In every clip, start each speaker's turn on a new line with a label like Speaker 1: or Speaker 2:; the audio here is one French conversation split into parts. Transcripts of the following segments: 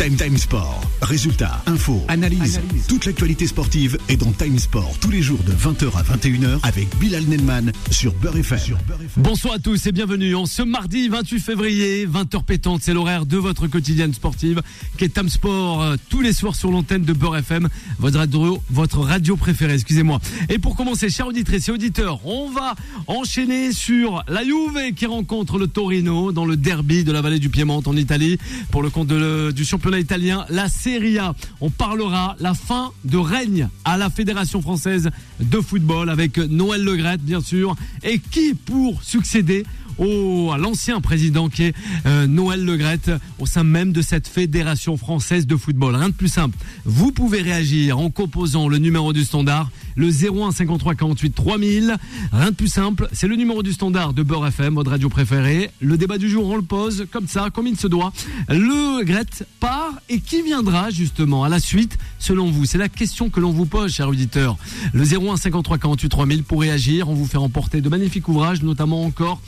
Speaker 1: Time Time Sport. Résultats, infos, analyse. Toute l'actualité sportive est dans Time Sport tous les jours de 20h à 21h avec Bilal Nenman sur Beurre FM.
Speaker 2: Bonsoir à tous et bienvenue en ce mardi 28 février, 20h pétante, c'est l'horaire de votre quotidienne sportive qui est Time Sport euh, tous les soirs sur l'antenne de Beurre FM, votre radio, votre radio préférée, excusez-moi. Et pour commencer, chers auditrices et auditeurs, on va enchaîner sur la Juve qui rencontre le Torino dans le derby de la vallée du Piémont en Italie pour le compte de du championnat la Serie A. On parlera la fin de règne à la Fédération française de football avec Noël Legrette, bien sûr, et qui pour succéder au, à l'ancien président qui est euh, Noël Legrette au sein même de cette fédération française de football. Rien de plus simple. Vous pouvez réagir en composant le numéro du standard, le 01 53 48 3000. Rien de plus simple. C'est le numéro du standard de Beurre FM, votre radio préférée. Le débat du jour, on le pose comme ça, comme il se doit. Le Legrette part et qui viendra justement à la suite selon vous? C'est la question que l'on vous pose, chers auditeurs. Le 01 53 48 3000 pour réagir. On vous fait remporter de magnifiques ouvrages, notamment encore,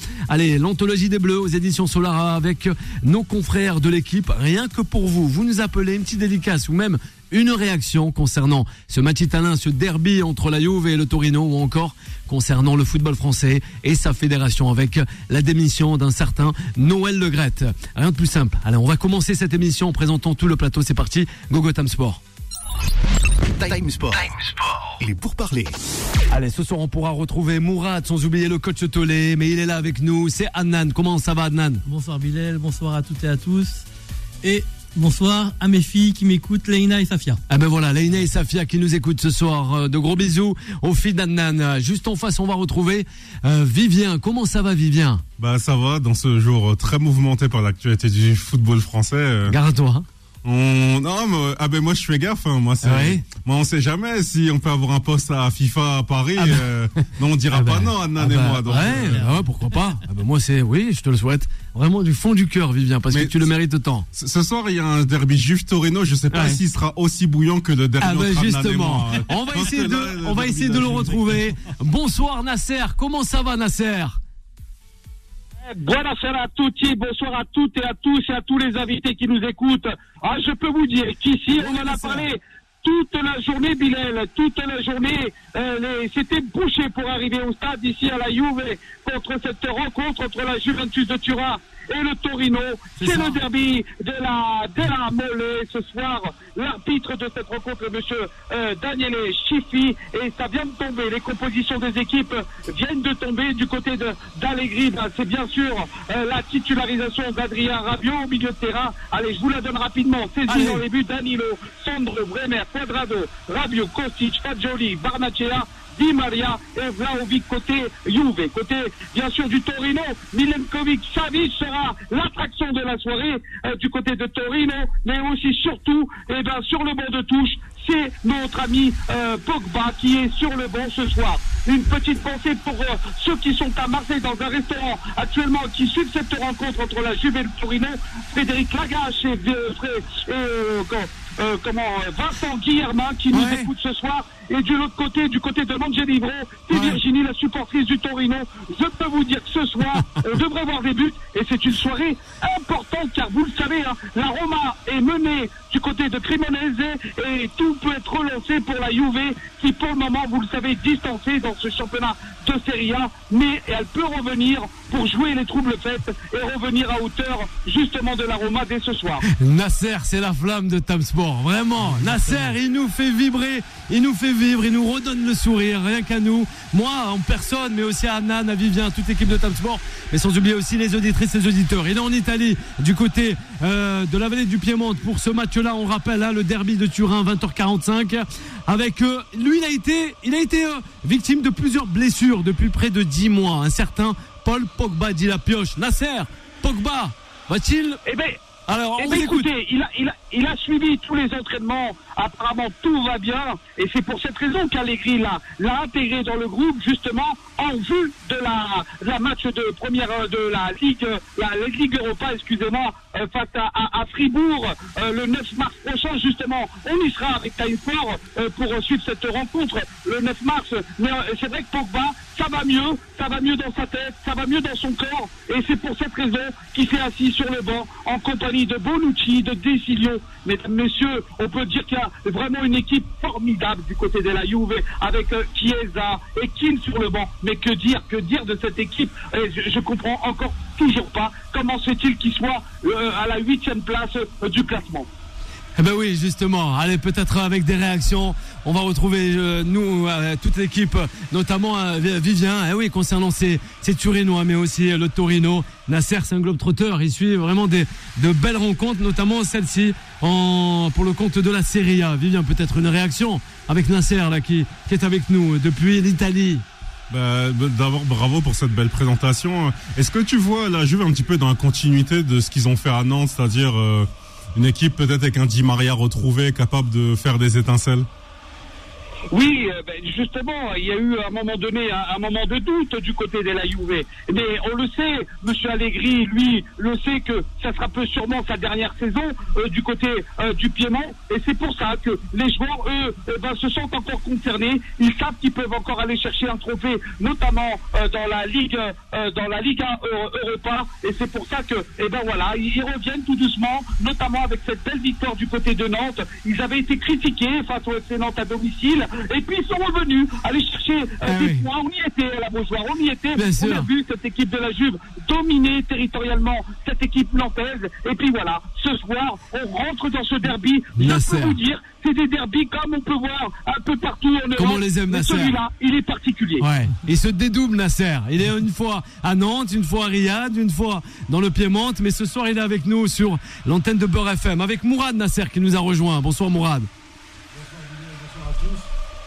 Speaker 2: l'anthologie des Bleus aux éditions Solara avec nos confrères de l'équipe. Rien que pour vous, vous nous appelez une petite dédicace ou même une réaction concernant ce match italien, ce derby entre la Juve et le Torino ou encore concernant le football français et sa fédération avec la démission d'un certain Noël Legrette. Rien de plus simple. Allez, on va commencer cette émission en présentant tout le plateau. C'est parti. Gogo Tam Sport.
Speaker 1: Time Sport. Est pour parler.
Speaker 2: Allez, ce soir, on pourra retrouver Mourad, sans oublier le coach Tolé, mais il est là avec nous. C'est Adnan. Comment ça va, Adnan?
Speaker 3: Bonsoir Bilal, bonsoir à toutes et à tous. Et bonsoir à mes filles qui m'écoutent, Leïna et Safia.
Speaker 2: Ah ben voilà, Leïna et Safia qui nous écoutent ce soir. Euh, De gros bisous aux filles d'Adnan. Euh, Juste en face, on va retrouver euh, Vivien. Comment ça va, Vivien?
Speaker 4: Bah ça va, dans ce jour très mouvementé par l'actualité du football français. euh,
Speaker 2: Garde-toi.
Speaker 4: On... Non, mais, ah ben moi je fais gaffe, hein, moi c'est...
Speaker 2: Ouais.
Speaker 4: Moi on sait jamais si on peut avoir un poste à FIFA à Paris.
Speaker 2: Ah ben.
Speaker 4: euh, Non, on dira
Speaker 2: Ah
Speaker 4: pas
Speaker 2: ben,
Speaker 4: non, Anna
Speaker 2: ah
Speaker 4: et
Speaker 2: ben,
Speaker 4: moi. donc,
Speaker 2: ouais,
Speaker 4: euh,
Speaker 2: bah ouais, pourquoi pas ben Moi, c'est oui, je te le souhaite vraiment du fond du cœur, Vivien, parce
Speaker 4: Mais
Speaker 2: que tu le mérites tant.
Speaker 4: Ce soir, il y a un derby Juve Torino. Je sais pas s'il sera aussi bouillant que le derby
Speaker 2: Ah ben justement,
Speaker 4: hein.
Speaker 2: on va essayer de,
Speaker 4: là,
Speaker 2: on va essayer de le retrouver. Bonsoir Nasser, comment ça va Nasser?
Speaker 5: Tutti, bonsoir à toutes et à tous et à tous les invités qui nous écoutent. Ah, je peux vous dire qu'ici, on en a parlé toute la journée, Bilal, toute la journée. euh, C'était bouché pour arriver au stade ici à la Juve contre cette rencontre entre la Juventus de Turin et le Torino.
Speaker 2: C'est
Speaker 5: le derby de la, de la Mole ce soir. L'arbitre de cette rencontre, monsieur euh, Daniele Schiffi, et ça vient de tomber. Les compositions des équipes viennent de tomber du côté d'Allegri. Ben, c'est bien sûr euh, la titularisation d'Adrien Rabiot au milieu de terrain. Allez, je vous la donne rapidement. Saisi dans les buts, Danilo, Sandro, Bremer, Quadrado, Rabiot, Kostic, Fagioli, Barnacea, Di Maria et Vlaovic côté Juve. Côté, bien sûr, du Torino, Milenkovic Savic sera l'attraction de la soirée euh, du côté de Torino, mais aussi surtout, eh ben, sur le banc de touche, c'est notre ami euh, Pogba qui est sur le banc ce soir. Une petite pensée pour euh, ceux qui sont à Marseille dans un restaurant actuellement qui suivent cette rencontre entre la Juve et le Torino. Frédéric Lagache et, euh, et, euh, com- comment Vincent Guillermin qui nous écoute ce soir. Et de l'autre côté, du côté de Mangelivro, c'est
Speaker 2: Ouais.
Speaker 5: Virginie, la supportrice du Torino. Je peux vous dire que ce soir, on devrait voir des buts et c'est une soirée importante car vous le savez, hein, la Roma est menée du côté de Cremonese et tout peut être relancé pour la Juve qui pour le moment, vous le savez, est distancée dans ce championnat de Serie A, mais elle peut revenir pour jouer les troubles faites et revenir à hauteur justement de la Roma dès ce soir.
Speaker 2: Nasser, c'est la flamme de Tam Sport. Vraiment. Nasser, il nous fait vibrer, il nous fait vivre, il nous redonne le sourire, rien qu'à nous. Moi, en personne, mais aussi à Nan, à Vivien, toute l'équipe de Tam Sport. Mais sans oublier aussi les auditrices et les auditeurs. Il est en Italie, du côté euh, de la vallée du Piémont. Pour ce match-là, on rappelle hein, le derby de Turin, 20h45. Avec euh, lui, il a été, il a été euh, victime de plusieurs blessures depuis près de 10 mois. Un certain Paul Pogba dit la pioche. Nasser, Pogba, va-t-il?
Speaker 5: Eh ben,
Speaker 2: alors,
Speaker 5: Eh ben,
Speaker 2: écoute.
Speaker 5: écoutez, il a, il, a, il a suivi tous les entraînements apparemment tout va bien et c'est pour cette raison qu'Allegri l'a, intégré dans le groupe justement en vue de la, la match de première de la Ligue, la, Ligue Europa, excusez-moi, euh, face à, à- Fribourg euh, le 9 mars prochain justement. On y sera avec Time euh, pour suivre cette rencontre le 9 mars. Mais euh, c'est vrai que Pogba, ça va mieux, ça va mieux dans sa tête, ça va mieux dans son corps et c'est pour cette raison qu'il s'est assis sur le banc en compagnie de Bonucci, de Desilio. Mesdames, messieurs, on peut dire qu'il y a vraiment une équipe formidable du côté de la Juve avec euh, Chiesa et Keane sur le banc. Mais que dire, que dire de cette équipe? Je, je comprends encore toujours pas comment se fait-il qu'il soit euh, à la huitième place euh, du classement.
Speaker 2: Eh ben oui, justement. Allez, peut-être avec des réactions, on va retrouver euh, nous, euh, toute l'équipe, notamment euh, Vi- Vivien. Eh oui, concernant ces, ces Turinois, mais aussi euh, le Torino. Nasser, c'est un globe trotteur. Il suit vraiment des de belles rencontres, notamment celle-ci en pour le compte de la Serie A. Vivien, peut-être une réaction avec Nasser là qui qui est avec nous depuis l'Italie.
Speaker 4: Bah, bah, D'abord, bravo pour cette belle présentation. Est-ce que tu vois la Juve un petit peu dans la continuité de ce qu'ils ont fait à Nantes, c'est-à-dire euh, une équipe peut-être avec un Di Maria retrouvé, capable de faire des étincelles
Speaker 5: Oui, euh, ben, justement, il y a eu à un moment donné un, moment de doute du côté de la Juve. Mais on le sait, Monsieur Allegri, lui, le sait que ça sera peu sûrement sa dernière saison euh, du côté euh, du Piémont. Et c'est pour ça que les joueurs, eux, ben, se sentent encore concernés. Ils savent qu'ils peuvent encore aller chercher un trophée, notamment dans la Ligue, dans la Liga Eu- Europa. Et c'est pour ça que, eh ben voilà, ils ils reviennent tout doucement, notamment avec cette belle victoire du côté de Nantes. Ils avaient été critiqués face au FC Nantes à domicile. Et puis ils sont revenus aller chercher euh,
Speaker 2: Ah
Speaker 5: des
Speaker 2: oui.
Speaker 5: points. On y était, la Beaujoire, on y était.
Speaker 2: Bien
Speaker 5: on
Speaker 2: sûr.
Speaker 5: a vu cette équipe de la Juve dominer territorialement cette équipe nantaise. Et puis voilà, ce soir, on rentre dans ce derby. Je peux vous dire, c'est des derbys comme on peut voir un peu partout en Europe.
Speaker 2: Comme on les aime, Nasser.
Speaker 5: Celui-là, il est particulier.
Speaker 2: Ouais. Il se dédouble Nasser. Il est une fois à Nantes, une fois à Riyad, une fois dans le Piémont, mais ce soir il est avec nous sur l'antenne de Beurre FM avec Mourad Nasser qui nous a rejoint. Bonsoir Mourad.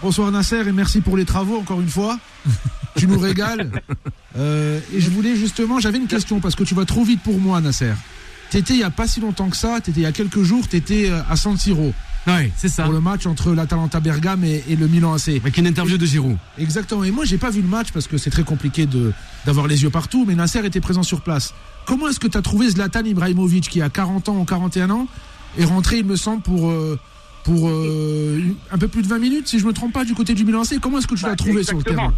Speaker 6: Bonsoir Nasser et merci pour les travaux encore une fois. tu nous régales. Euh, et je voulais justement, j'avais une question parce que tu vas trop vite pour moi Nasser. T'étais il y a pas si longtemps que ça, t'étais il y a quelques jours, t'étais euh, à San Siro
Speaker 2: Oui, c'est ça.
Speaker 6: pour le match entre l'Atalanta Bergame et, et le Milan AC.
Speaker 2: Avec une interview de Giroud.
Speaker 6: Exactement. Et moi, j'ai pas vu le match parce que c'est très compliqué de d'avoir les yeux partout. Mais Nasser était présent sur place. Comment est-ce que tu as trouvé Zlatan Ibrahimovic qui a 40 ans ou 41 ans est rentré, il me semble, pour euh, pour euh, un peu plus de 20 minutes, si je me trompe pas, du côté du Milan AC. Comment est-ce que tu l'as
Speaker 5: Bah,
Speaker 6: trouvé sur le
Speaker 5: exactement.
Speaker 6: terrain?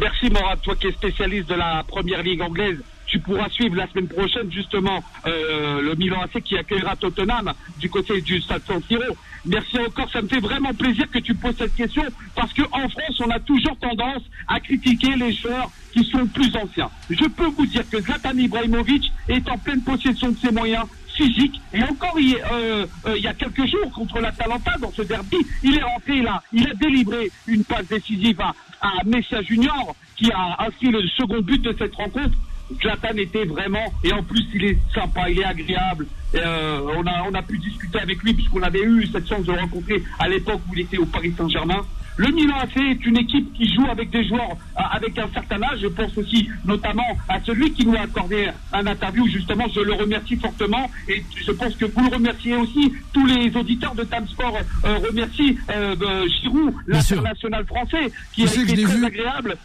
Speaker 5: Merci Morad, toi qui es spécialiste de la première ligue anglaise. Tu pourras suivre la semaine prochaine justement euh, le Milan AC qui accueillera Tottenham du côté du Stade San Siro. Merci encore, ça me fait vraiment plaisir que tu poses cette question parce que en France, on a toujours tendance à critiquer les joueurs qui sont plus anciens. Je peux vous dire que Zlatan Ibrahimovic est en pleine possession de ses moyens physiques et encore il, euh, euh, il y a quelques jours contre l'Atalanta dans ce derby, il est rentré là, il a délivré une passe décisive à, à Messia Junior qui a inscrit le second but de cette rencontre. Zlatan était vraiment, et en plus il est sympa, il est agréable. Euh, on, a, on a pu discuter avec lui puisqu'on avait eu cette chance de le rencontrer à l'époque où il était au Paris Saint-Germain. Le Milan AC est une équipe qui joue avec des joueurs euh, avec un certain âge. Je pense aussi notamment à celui qui nous a accordé un interview. Justement, je le remercie fortement et je pense que vous le remerciez aussi. Tous les auditeurs de Time Sport euh, remercient euh, euh, Giroud, l'international français, qui
Speaker 6: Tu
Speaker 5: a été très
Speaker 6: vu.
Speaker 5: agréable.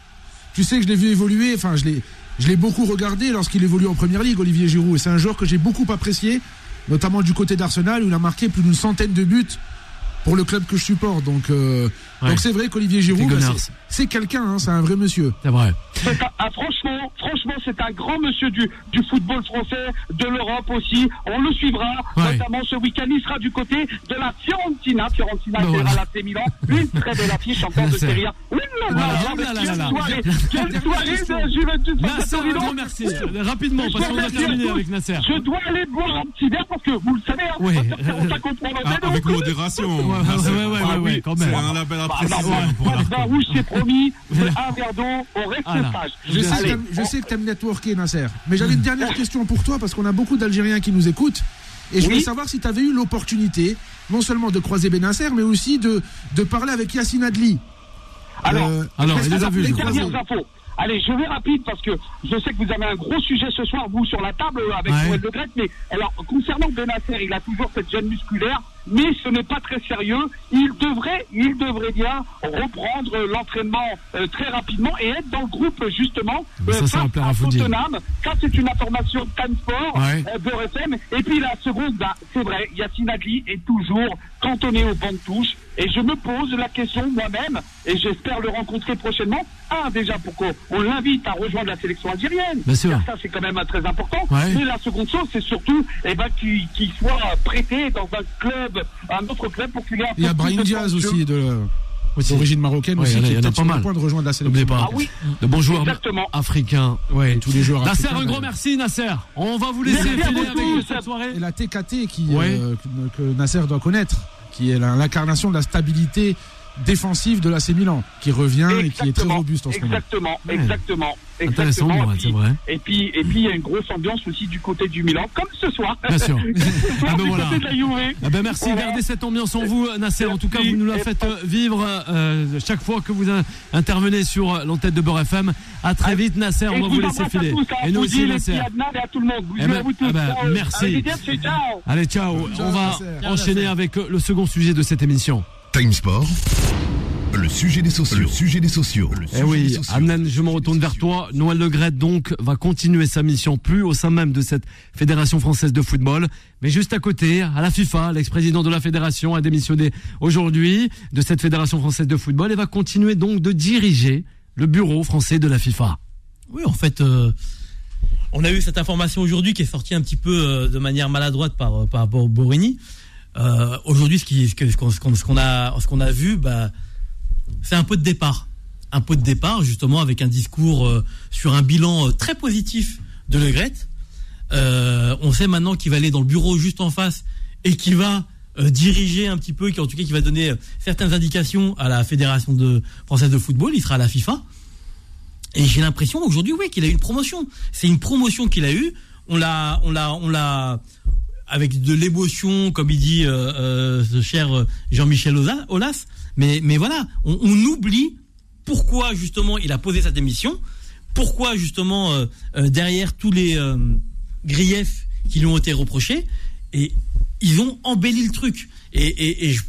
Speaker 6: Tu sais que je l'ai vu évoluer. Enfin, je l'ai je l'ai beaucoup regardé lorsqu'il évolue en première ligue, Olivier Giroud. Et c'est un joueur que j'ai beaucoup apprécié, notamment du côté d'Arsenal où il a marqué plus d'une centaine de buts pour le club que je supporte. Donc, euh,
Speaker 2: Ouais.
Speaker 6: donc c'est vrai qu'Olivier Giroud, bah, c'est- quelqu'un, hein, c'est un vrai monsieur.
Speaker 2: C'est vrai.
Speaker 5: Un- ah, franchement, franchement, c'est un grand monsieur du, du football français, de l'Europe aussi. On le suivra,
Speaker 2: Ouais.
Speaker 5: notamment ce week-end. Il sera du côté de la Fiorentina. Fiorentina
Speaker 2: Bah
Speaker 5: qui
Speaker 2: voilà.
Speaker 5: à l'AC Milan. Une très belle affiche encore de. Serie A. Quelle soirée, de Juventus
Speaker 2: Nasser, merci. Rapidement,
Speaker 5: Je
Speaker 2: parce qu'on a
Speaker 5: remercie
Speaker 2: terminé
Speaker 5: à tous.
Speaker 2: avec Nasser.
Speaker 5: Je dois aller boire un petit verre parce que vous le savez, hein, on ça comprend
Speaker 4: Ah, Avec modération.
Speaker 2: Ouais, ouais, ouais,
Speaker 4: Ah
Speaker 2: ouais, quand même.
Speaker 4: Un label apprécié pour la
Speaker 5: rouge, c'est promis. Un verre d'eau, on reste
Speaker 2: Voilà.
Speaker 5: sage.
Speaker 6: Je sais, que tu aimes networker, Nasser. Mais j'avais une dernière question pour toi parce qu'on a beaucoup d'Algériens qui nous écoutent. Et je voulais savoir si tu avais eu l'opportunité, non seulement de croiser Benasser, mais aussi de, de parler avec Yassine Adli.
Speaker 5: Alors,
Speaker 6: Euh,
Speaker 2: alors, les a
Speaker 5: dernières infos. Allez, je vais rapide parce que je sais que vous avez un gros sujet ce soir, vous, sur la table euh, avec
Speaker 2: Ouais.
Speaker 5: Noël de Grec. Mais alors, concernant Benasser, il a toujours cette gêne musculaire. Mais ce n'est pas très sérieux. Il devrait, il devrait bien reprendre l'entraînement euh, très rapidement et être dans le groupe justement
Speaker 2: Mais ça, ça va
Speaker 5: face
Speaker 2: plaire à.
Speaker 5: Tottenham. Ça, c'est une information de Sport,
Speaker 2: Ouais.
Speaker 5: euh, FM. Et puis la seconde, bah, c'est vrai, Yacine Adli est toujours cantonné au banc de touche. Et je me pose la question moi-même, et j'espère le rencontrer prochainement. Un, déjà, pour qu'on l'invite à rejoindre la sélection algérienne?
Speaker 2: Bien sûr.
Speaker 5: Car ça, c'est quand même très important.
Speaker 2: Ouais.
Speaker 5: Mais la seconde chose, c'est surtout eh ben, qu'il soit prêté dans un club, un autre club pour qu'il ait un
Speaker 6: Il y a
Speaker 5: peu plus
Speaker 6: Brahim
Speaker 5: de
Speaker 6: Diaz aussi, de-
Speaker 2: Aussi.
Speaker 6: d'origine marocaine,
Speaker 2: Ouais,
Speaker 6: aussi,
Speaker 2: il y en a- a pas mal.
Speaker 6: point de rejoindre la sélection.
Speaker 2: Pas.
Speaker 5: Ah oui,
Speaker 2: De bons joueurs
Speaker 5: exactement.
Speaker 2: africains.
Speaker 6: Ouais, tous les joueurs
Speaker 2: Nasser,
Speaker 6: africains,
Speaker 2: un grand merci Nasser. On va vous laisser
Speaker 5: Merci
Speaker 2: filer
Speaker 5: vous
Speaker 2: avec
Speaker 5: tous.
Speaker 2: cette soirée.
Speaker 6: Et la TKT qui,
Speaker 2: Ouais.
Speaker 6: euh, que, que Nasser doit connaître, qui est l'incarnation de la stabilité défensive de l'AC Milan, qui revient et qui est très robuste en ce moment.
Speaker 5: Exactement,
Speaker 2: Ouais.
Speaker 5: exactement.
Speaker 2: Intéressant,
Speaker 5: exactement.
Speaker 2: Mourad,
Speaker 5: Et
Speaker 2: c'est
Speaker 5: puis-
Speaker 2: vrai.
Speaker 5: Et puis, et puis, il y a une grosse ambiance aussi du côté du Milan, comme ce soir.
Speaker 2: Bien sûr.
Speaker 5: Comme ce soir,
Speaker 2: Ah ben
Speaker 5: du
Speaker 2: voilà.
Speaker 5: côté de la Juve.
Speaker 2: Ah ben merci,
Speaker 5: Voilà.
Speaker 2: gardez cette ambiance en vous, Nasser. En tout cas, vous nous la faites vivre euh, chaque fois que vous intervenez sur l'antenne de Beurre FM. À très vite, Nasser. On
Speaker 5: je
Speaker 2: va vous laisser filer.
Speaker 5: tous, hein,
Speaker 2: Et nous aussi, Nasser.
Speaker 5: et à tout le monde.
Speaker 2: Eh
Speaker 5: Bisous
Speaker 2: ben,
Speaker 5: à vous tous.
Speaker 2: eh ben,
Speaker 5: Ciao.
Speaker 2: merci.
Speaker 5: Ciao.
Speaker 2: Allez, ciao.
Speaker 6: Ciao,
Speaker 2: On va
Speaker 6: Nasser.
Speaker 2: enchaîner avec le second sujet de cette émission.
Speaker 1: Time Sport. Le sujet des sociaux. Le sujet des sociaux.
Speaker 2: Eh oui, je me retourne vers toi. Noël Le Gret, donc, va continuer sa mission, plus au sein même de cette Fédération française de football, mais juste à côté, à la FIFA, l'ex-président de la fédération a démissionné aujourd'hui de cette Fédération française de football et va continuer donc de diriger le bureau français de la FIFA.
Speaker 3: Oui, en fait, euh, on a eu cette information aujourd'hui qui est sortie un petit peu euh, de manière maladroite par, euh, par Borini. Aujourd'hui, ce qui- qu'on a, vu, bah, c'est un pot de départ. Un pot de départ, justement, avec un discours euh, sur un bilan euh, très positif de Le Gret. Euh, on sait maintenant qu'il va aller dans le bureau juste en face et qu'il va diriger un petit peu, qui en tout cas qui va donner certaines indications à la Fédération française de football. Il sera à la FIFA. Et j'ai l'impression aujourd'hui, oui, qu'il a eu une promotion. C'est une promotion qu'il a eue. On l'a, on l'a, on l'a, avec de l'émotion, comme il dit euh, euh, ce cher euh, Jean-Michel Aulas. Mais, mais voilà, on, oublie pourquoi justement il a posé sa démission, pourquoi justement euh, derrière tous les griefs qui lui ont été reprochés, et ils ont embelli le truc. Et, je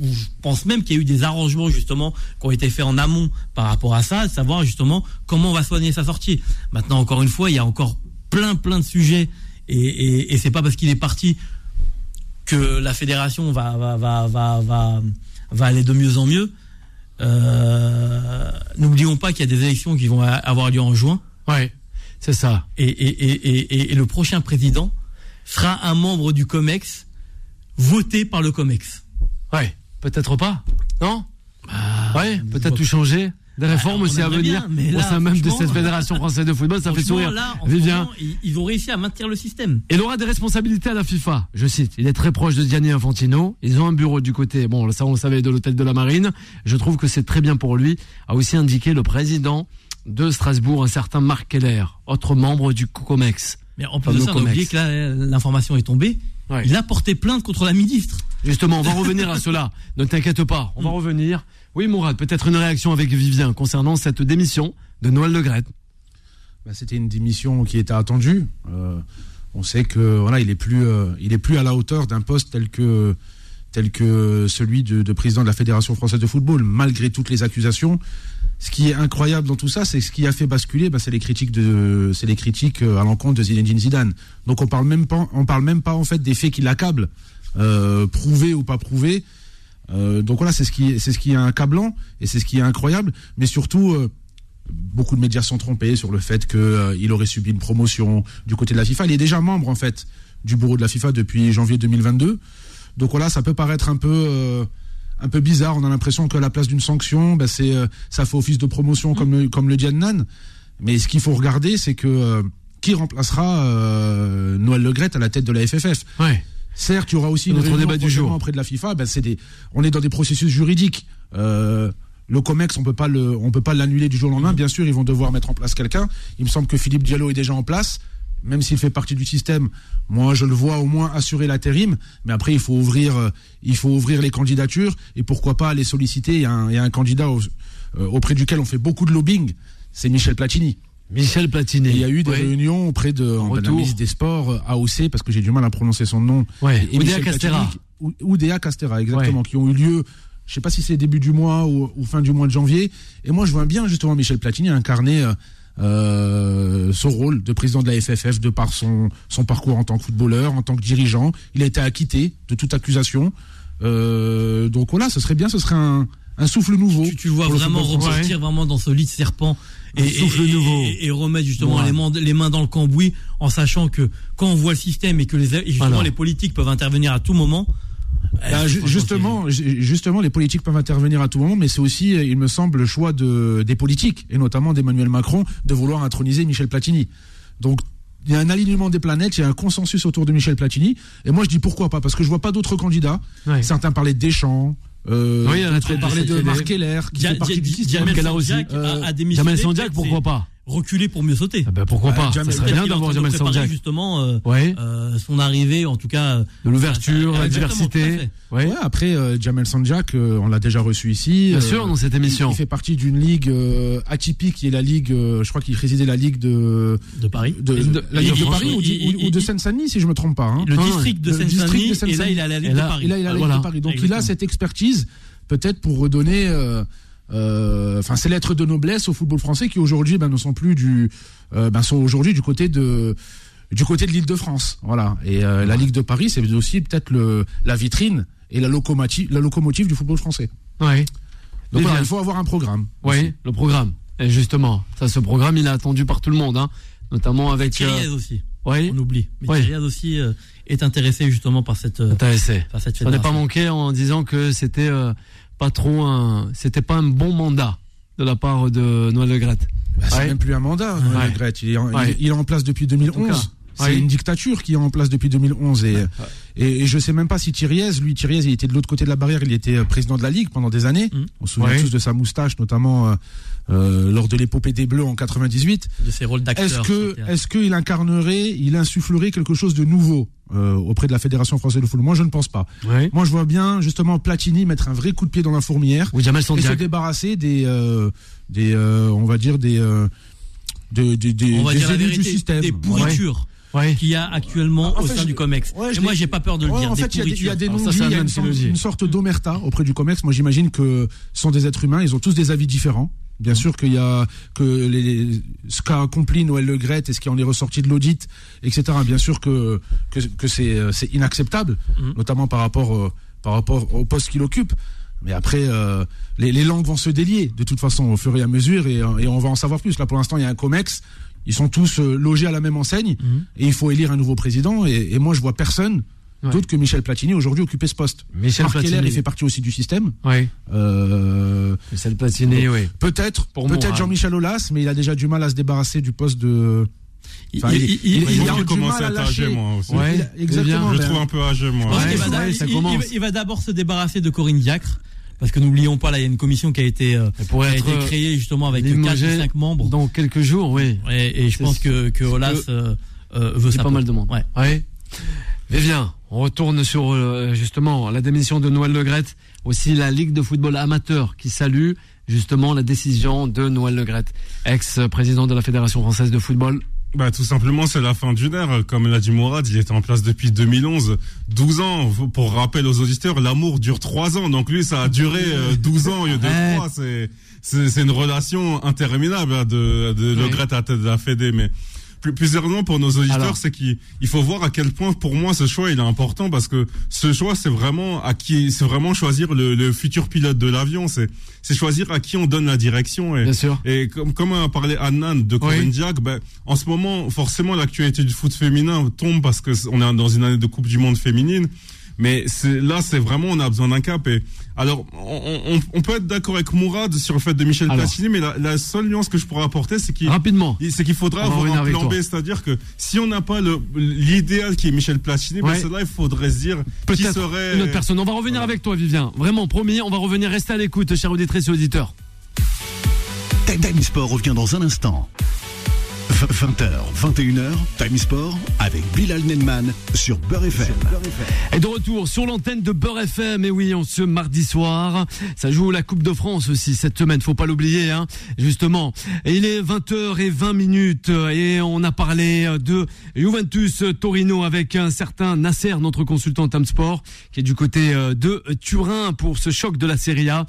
Speaker 3: pense même qu'il y a eu des arrangements justement qui ont été faits en amont par rapport à ça, de savoir justement comment on va soigner sa sortie. Maintenant, encore une fois, il y a encore plein plein de sujets, et, et, et c'est pas parce qu'il est parti que la fédération va va va va va, va aller de mieux en mieux. Euh, N'oublions pas qu'il y a des élections qui vont avoir lieu en juin.
Speaker 2: Ouais, c'est ça.
Speaker 3: Et, et, et, et, le prochain président sera un membre du COMEX voté par le COMEX.
Speaker 2: Ouais, peut-être pas. Non? Ouais, peut-être tout changer. Des réformes aussi à venir
Speaker 3: bien,
Speaker 2: au sein même de cette Fédération française de football. Ça fait sourire.
Speaker 3: Là,
Speaker 2: Vivien.
Speaker 3: moment, ils, ils ont réussi à maintenir le système.
Speaker 2: Il aura des responsabilités à la FIFA. Je cite, il est très proche de Gianni Infantino. Ils ont un bureau du côté, bon, ça on le savait, de l'hôtel de la Marine. Je trouve que c'est très bien pour lui. A aussi indiqué le président de Strasbourg, un certain Marc Keller, autre membre du COMEX.
Speaker 3: Mais en plus de ça, on a oublié que l'information est tombée.
Speaker 2: Ouais.
Speaker 3: Il a porté plainte contre la ministre.
Speaker 2: Justement, on va revenir à cela. Ne t'inquiète pas, on va revenir. Oui, Mourad, peut-être une réaction avec Vivien concernant cette démission de Noël Le Gret.
Speaker 6: Bah, C'était une démission qui était attendue. Euh, on sait que voilà, il est plus, euh, il est plus à la hauteur d'un poste tel que tel que celui de, de président de la Fédération française de football, malgré toutes les accusations. Ce qui est incroyable dans tout ça, c'est ce qui a fait basculer, bah, c'est les critiques de, c'est les critiques euh, à l'encontre de Zinedine Zidane. Donc on parle même pas, on parle même pas en fait des faits qui l'accablent, prouvés ou pas prouvés. Euh, donc voilà, c'est ce qui, c'est ce qui est accablant et c'est ce qui est incroyable. Mais surtout, euh, beaucoup de médias sont trompés sur le fait qu'il aurait subi une promotion du côté de la FIFA. Il est déjà membre en fait du bureau de la FIFA depuis janvier 2022. Donc voilà, ça peut paraître un peu euh, un peu bizarre. On a l'impression qu'à la place d'une sanction, bah, c'est euh, ça fait office de promotion comme le- comme le dit Adnan. Mais ce qu'il faut regarder, c'est que euh, qui remplacera euh, Noël Le Gret à la tête de la FFF
Speaker 2: Ouais.
Speaker 6: Certes, il y aura aussi
Speaker 2: Notre débat du jour.
Speaker 6: auprès de la FIFA. Ben, c'est des, on est dans des processus juridiques. Euh, le Comex, on peut pas le, on peut pas l'annuler du jour au lendemain. Bien sûr, ils vont devoir mettre en place quelqu'un. Il me semble que Philippe Diallo est déjà en place, même s'il fait partie du système. Moi, je le vois au moins assurer l'intérim. Mais après, il faut ouvrir, euh, il faut ouvrir les candidatures et pourquoi pas les solliciter. Il y a un, il y a un candidat au- euh, auprès duquel on fait beaucoup de lobbying. C'est Michel Platini.
Speaker 2: Michel Platini.
Speaker 6: Il y a eu des réunions auprès de, la ministre des Sports, euh, AOC, parce que j'ai du mal à prononcer son nom.
Speaker 2: Ouais.
Speaker 6: Et
Speaker 2: Oudéa Castera.
Speaker 6: Oudéa Castera, exactement, qui ont eu lieu. Je sais pas si c'est début du mois ou, ou fin du mois de janvier. Et moi, je vois bien justement Michel Platini incarner euh, euh, son rôle de président de la FFF de par son, son parcours en tant que footballeur, en tant que dirigeant. Il a été acquitté de toute accusation. Euh, donc voilà, ce serait bien, ce serait un, un souffle nouveau.
Speaker 3: tu, tu vois vraiment repartir vraiment dans ce lit de serpent et,
Speaker 2: Un souffle
Speaker 3: et- et-
Speaker 2: nouveau.
Speaker 3: et- et remettre justement
Speaker 2: Ouais.
Speaker 3: les, mains, les mains dans le cambouis en sachant que quand on voit le système et que les, justement les politiques peuvent intervenir à tout moment. eh,
Speaker 6: Bah,
Speaker 3: franchement,
Speaker 6: justement, ju- justement, les politiques peuvent intervenir à tout moment, mais c'est aussi, il me semble, le choix de, des politiques, et notamment d'Emmanuel Macron, de vouloir introniser Michel Platini. Donc, il y a un alignement des planètes, il y a un consensus autour de Michel Platini, et moi je dis pourquoi pas, parce que je vois pas d'autres candidats.
Speaker 2: Ouais.
Speaker 6: Certains parlaient de Deschamps, euh,
Speaker 2: Oui, en a
Speaker 6: parlaient de Marc Keller, qui fait partie du système. Euh.
Speaker 2: Jamel Sandiak,
Speaker 3: peut-être,
Speaker 2: pourquoi pas?
Speaker 3: Reculer pour mieux sauter.
Speaker 2: Ah ben, Pourquoi
Speaker 6: Ouais,
Speaker 2: pas
Speaker 6: Jamel
Speaker 2: Ça serait bien d'avoir Jamel Sanjak.
Speaker 3: justement euh,
Speaker 2: Ouais.
Speaker 3: euh, son arrivée, en tout cas. euh,
Speaker 2: De l'ouverture,
Speaker 3: Ah,
Speaker 2: la diversité. Ouais.
Speaker 6: Ouais, après, euh, Jamel Sanjak, euh, on l'a déjà reçu ici.
Speaker 2: Bien
Speaker 6: Euh,
Speaker 2: sûr, dans cette émission.
Speaker 6: Il fait partie d'une ligue euh, atypique, qui est la ligue, euh, je crois qu'il présidait la ligue de,
Speaker 3: de Paris.
Speaker 6: de, la ligue de Paris ou,
Speaker 3: il-
Speaker 6: de Seine-Saint-Denis, si je me trompe pas. hein.
Speaker 3: Le
Speaker 2: Non,
Speaker 3: district de
Speaker 6: le district de
Speaker 3: Seine-Saint-Denis, et là il a la Ligue
Speaker 2: Et là-
Speaker 3: de Paris.
Speaker 6: Et là, il a la Ligue de Paris. Donc, il a cette expertise, peut-être pour redonner, enfin, ces lettres de noblesse au football français qui aujourd'hui, ben, ne sont plus du, euh, ben, sont aujourd'hui du côté de, du côté de l'Île-de-France. Voilà. Et euh, la Ligue de Paris, c'est aussi peut-être le, la vitrine et la locomotive, la locomotive du football français.
Speaker 2: Ouais.
Speaker 6: Donc, voilà, il faut avoir un programme.
Speaker 2: Oui, le programme. Et justement, ça, ce programme, il est attendu par tout le monde, hein. Notamment avec.
Speaker 3: Thierry
Speaker 2: euh,
Speaker 3: aussi,
Speaker 2: oui,
Speaker 3: on oublie. Mais. Thierry aussi euh, est intéressé justement par cette, euh,
Speaker 2: intéressé.
Speaker 3: par cette
Speaker 2: Ça n'est pas manqué en disant que c'était euh, pas trop un, c'était pas un bon mandat de la part de Noël Le Graët.
Speaker 6: Bah, c'est
Speaker 2: Ouais.
Speaker 6: même plus un mandat, Noël
Speaker 2: Ouais.
Speaker 6: Le Graët. Il est, en, il
Speaker 2: Ouais.
Speaker 6: est- il est en place depuis
Speaker 2: En tout
Speaker 6: 2011.
Speaker 2: cas.
Speaker 6: C'est une dictature qui est en place depuis 2011 et, et, et je sais même pas si Thiriez, lui Thiriez, il était de l'autre côté de la barrière, il était euh, président de la Ligue pendant des années.
Speaker 3: Mhm.
Speaker 6: On se souvient tous de sa moustache, notamment euh, lors de l'épopée des Bleus en 98.
Speaker 3: de ses rôles d'acteur.
Speaker 6: Est-ce que est-ce qu'il incarnerait, il insufflerait quelque chose de nouveau euh, auprès de la Fédération française de football? Moi, je ne pense pas.
Speaker 2: Oui.
Speaker 6: Moi, je vois bien justement Platini mettre un vrai coup de pied dans la fourmilière
Speaker 2: Ou Jamel
Speaker 6: et se débarrasser des euh, des euh, on va dire des euh, des, des, des,
Speaker 3: on va
Speaker 6: des
Speaker 3: dire la
Speaker 6: élus
Speaker 3: vérité,
Speaker 6: du système.
Speaker 3: des pourritures
Speaker 2: Ouais.
Speaker 3: qu'il y a actuellement
Speaker 6: En
Speaker 3: au
Speaker 6: fait,
Speaker 3: sein
Speaker 6: je-
Speaker 3: du Comex.
Speaker 6: ouais, je
Speaker 3: Et moi, j'ai pas peur de le
Speaker 6: Ouais,
Speaker 3: dire.
Speaker 6: en
Speaker 3: des
Speaker 6: fait, il y a des- il y a des
Speaker 2: Alors
Speaker 6: non il y a une, sorte, sorte d'omerta auprès du COMEX. Moi, j'imagine que ce sont des êtres humains, ils ont tous des avis différents. Bien sûr qu'il y a que les, ce qu'a accompli Noël Le Graët et ce qui en est ressorti de l'audit, etc. Bien sûr que que, que c'est euh, c'est inacceptable,
Speaker 3: Mhm.
Speaker 6: notamment par rapport euh, par rapport au poste qu'il occupe. Mais après, euh, les, les langues vont se délier de toute façon au fur et à mesure et, et on va en savoir plus. Là, pour l'instant, il y a un COMEX. Ils sont tous logés à la même enseigne
Speaker 3: Mhm.
Speaker 6: et il faut élire un nouveau président. Et, et moi, je vois personne
Speaker 2: Ouais.
Speaker 6: d'autre que Michel Platini aujourd'hui occuper ce poste.
Speaker 2: Michel
Speaker 6: Marc Keller,
Speaker 2: Platini.
Speaker 6: il fait partie aussi du système.
Speaker 2: Oui.
Speaker 6: Euh,
Speaker 2: Michel Platini, oui.
Speaker 6: peut-être, peut-être
Speaker 2: Mourad.
Speaker 6: Jean-Michel Aulas, mais il a déjà du mal à se débarrasser du poste de. Enfin,
Speaker 3: Il-
Speaker 6: il-
Speaker 3: il-
Speaker 6: il-
Speaker 3: il-
Speaker 6: il
Speaker 4: Je
Speaker 6: a mal
Speaker 4: à
Speaker 6: à
Speaker 4: âgé, moi aussi.
Speaker 2: Ouais.
Speaker 6: Exactement.
Speaker 4: Je le trouve un peu âgé, moi.
Speaker 3: Il-
Speaker 2: commence.
Speaker 3: il va- il va d'abord se débarrasser de Corinne Diacre. Parce que n'oublions pas, là, il y a une commission qui a été, euh, qui a
Speaker 2: être,
Speaker 3: été
Speaker 2: euh,
Speaker 3: créée justement avec
Speaker 2: limogée
Speaker 3: 4 ou 5 membres.
Speaker 2: Dans quelques jours, oui.
Speaker 3: Et, et je pense que, que Olas euh, euh, veut
Speaker 2: C'est
Speaker 3: ça.
Speaker 2: pas mal de monde.
Speaker 3: Ouais.
Speaker 2: Ouais. Vivien, on retourne sur euh, justement la démission de Noël Le Graët, aussi la Ligue de football amateur qui salue justement la décision de Noël Le Graët, ex-président de la Fédération française de football.
Speaker 4: Bah, tout simplement, c'est la fin d'une ère. Comme l'a dit Mourad, il était en place depuis 2011. 12 ans. Pour rappel aux auditeurs, l'amour dure 3 ans. Donc lui, ça a duré euh, 12 ans au lieu de
Speaker 2: Arrête.
Speaker 4: 3. C'est, c'est, une relation interminable hein, de, de
Speaker 2: Oui.
Speaker 4: À tête de la Fédé. Mais plus, plus sérieusement, pour nos auditeurs, c'est qu'il il faut voir à quel point, pour moi, ce choix, il est important parce que ce choix, c'est vraiment à qui, c'est vraiment choisir le, le futur pilote de l'avion. C'est, c'est choisir à qui on donne la direction. Et,
Speaker 2: Bien sûr.
Speaker 4: et comme, comme a parlé Annan de Corinne
Speaker 2: Oui.
Speaker 4: Ben, en ce moment, forcément, l'actualité du foot féminin tombe parce que on est dans une année de Coupe du Monde féminine. Mais c'est, là, c'est vraiment, on a besoin d'un cap. Et alors, on, on, on peut être d'accord avec Mourad sur le fait de Michel
Speaker 2: Alors.
Speaker 4: Platini, mais la, la seule nuance que je pourrais apporter, c'est qu'il,
Speaker 2: Rapidement.
Speaker 4: c'est qu'il faudra avoir un plan. B, c'est-à-dire que si on n'a pas l'idéal qui est Michel Platini, ben,
Speaker 2: Ouais.
Speaker 4: cela, il faudrait se dire qui serait
Speaker 2: une autre personne. On va revenir avec toi, Vivien. Vraiment, promis, on va revenir. Restez à l'écoute, chers auditrices et auditeurs.
Speaker 1: Time Sport revient dans un instant. 20h, 21h, Time Sport avec Bilal Nenman sur Beurre FM.
Speaker 2: Et de retour sur l'antenne de Beurre FM, et oui, on ce mardi soir, ça joue la Coupe de France aussi cette semaine, faut pas l'oublier, hein, justement. Et il est 20h et 20 minutes, et on a parlé de Juventus Torino avec un certain Nasser, notre consultant Time Sport, qui est du côté euh, de Turin pour ce choc de la Serie A,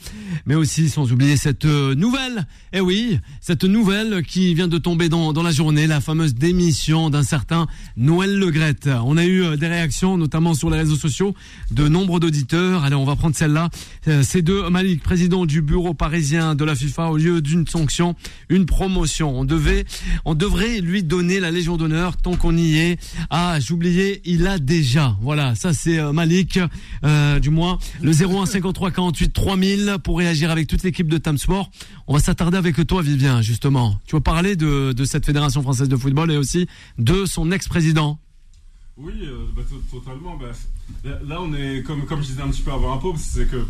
Speaker 2: mais aussi sans oublier cette euh, nouvelle, et oui, cette nouvelle qui vient de tomber dans, dans la la fameuse démission d'un certain Noël Legrette. On a eu euh, des réactions, notamment sur les réseaux sociaux, de nombre d'auditeurs. Allez, on va prendre celle-là. Euh, C'est de Malik, président du bureau parisien de la FIFA, au lieu d'une sanction, une promotion. On devait, on devrait lui donner la Légion d'honneur tant qu'on y est. Ah, j'oubliais, il a déjà. Voilà, ça c'est euh, Malik, du moins le 01 53 48 3000 pour réagir avec toute l'équipe de Tam Sport. On va s'attarder avec toi, Vivien, justement. Tu veux parler de cette fédération française de football et aussi de son ex-président.
Speaker 4: Oui, euh, bah, to- totalement. bah, là- on est, comme, comme je disais un petit peu avant un peu, c'est que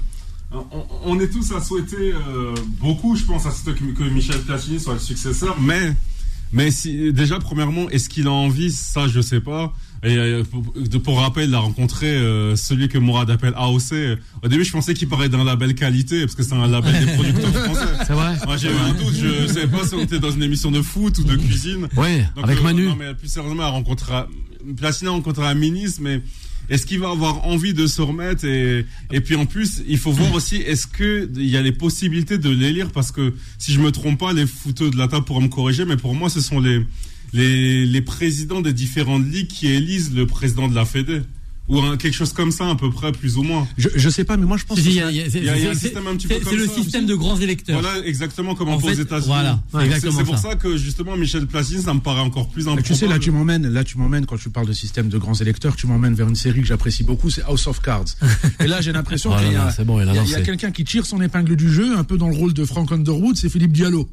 Speaker 4: on, on est tous à souhaiter euh, beaucoup, je pense, à ce que, que Michel Platini soit le successeur, mais, mais si, déjà, premièrement, est-ce qu'il a envie? Ça, je sais pas. Et euh, pour, pour rappel, il a rencontré euh, celui que Mourad appelle AOC. Au début, je pensais qu'il parlait d'un label qualité, parce que c'est un label des producteurs français.
Speaker 2: C'est vrai
Speaker 4: Moi, j'ai eu un doute, je savais pas si on était dans une émission de foot ou de cuisine.
Speaker 2: Oui,
Speaker 4: Donc,
Speaker 2: avec
Speaker 4: euh,
Speaker 2: Manu.
Speaker 4: Non, mais plus sérieusement, elle rencontrera, Platini a rencontré un ministre, mais est-ce qu'il va avoir envie de se remettre et, puis en plus, il faut voir aussi, est-ce que il y a les possibilités de l'élire parce que si je me trompe pas, les footeux de la table pourront me corriger, mais pour moi, ce sont les, les, les présidents des différentes ligues qui élisent le président de la Fédé. Ou un- quelque chose comme ça, à peu près, plus ou moins.
Speaker 6: Je, je sais pas, mais moi je pense
Speaker 3: il y a-
Speaker 4: y a- il y a un système un petit peu comme
Speaker 3: C'est le
Speaker 4: ça
Speaker 3: système
Speaker 4: aussi.
Speaker 3: de grands électeurs.
Speaker 4: Voilà, exactement comme
Speaker 3: En
Speaker 4: aux États-Unis.
Speaker 3: voilà,
Speaker 4: C'est-
Speaker 3: exactement
Speaker 4: C'est pour
Speaker 3: ça.
Speaker 4: ça que justement Michel Platini, ça me paraît encore plus improbable.
Speaker 6: Tu sais, là, tu m'emmènes, là, tu m'emmènes quand tu parles de système de grands électeurs, tu m'emmènes vers une série que j'apprécie beaucoup, c'est House of Cards. Et là, j'ai l'impression
Speaker 2: là
Speaker 6: qu'il y a,
Speaker 2: bon,
Speaker 6: quelqu'un qui tire son épingle du jeu, un peu dans le rôle de Frank Underwood, c'est Philippe Diallo.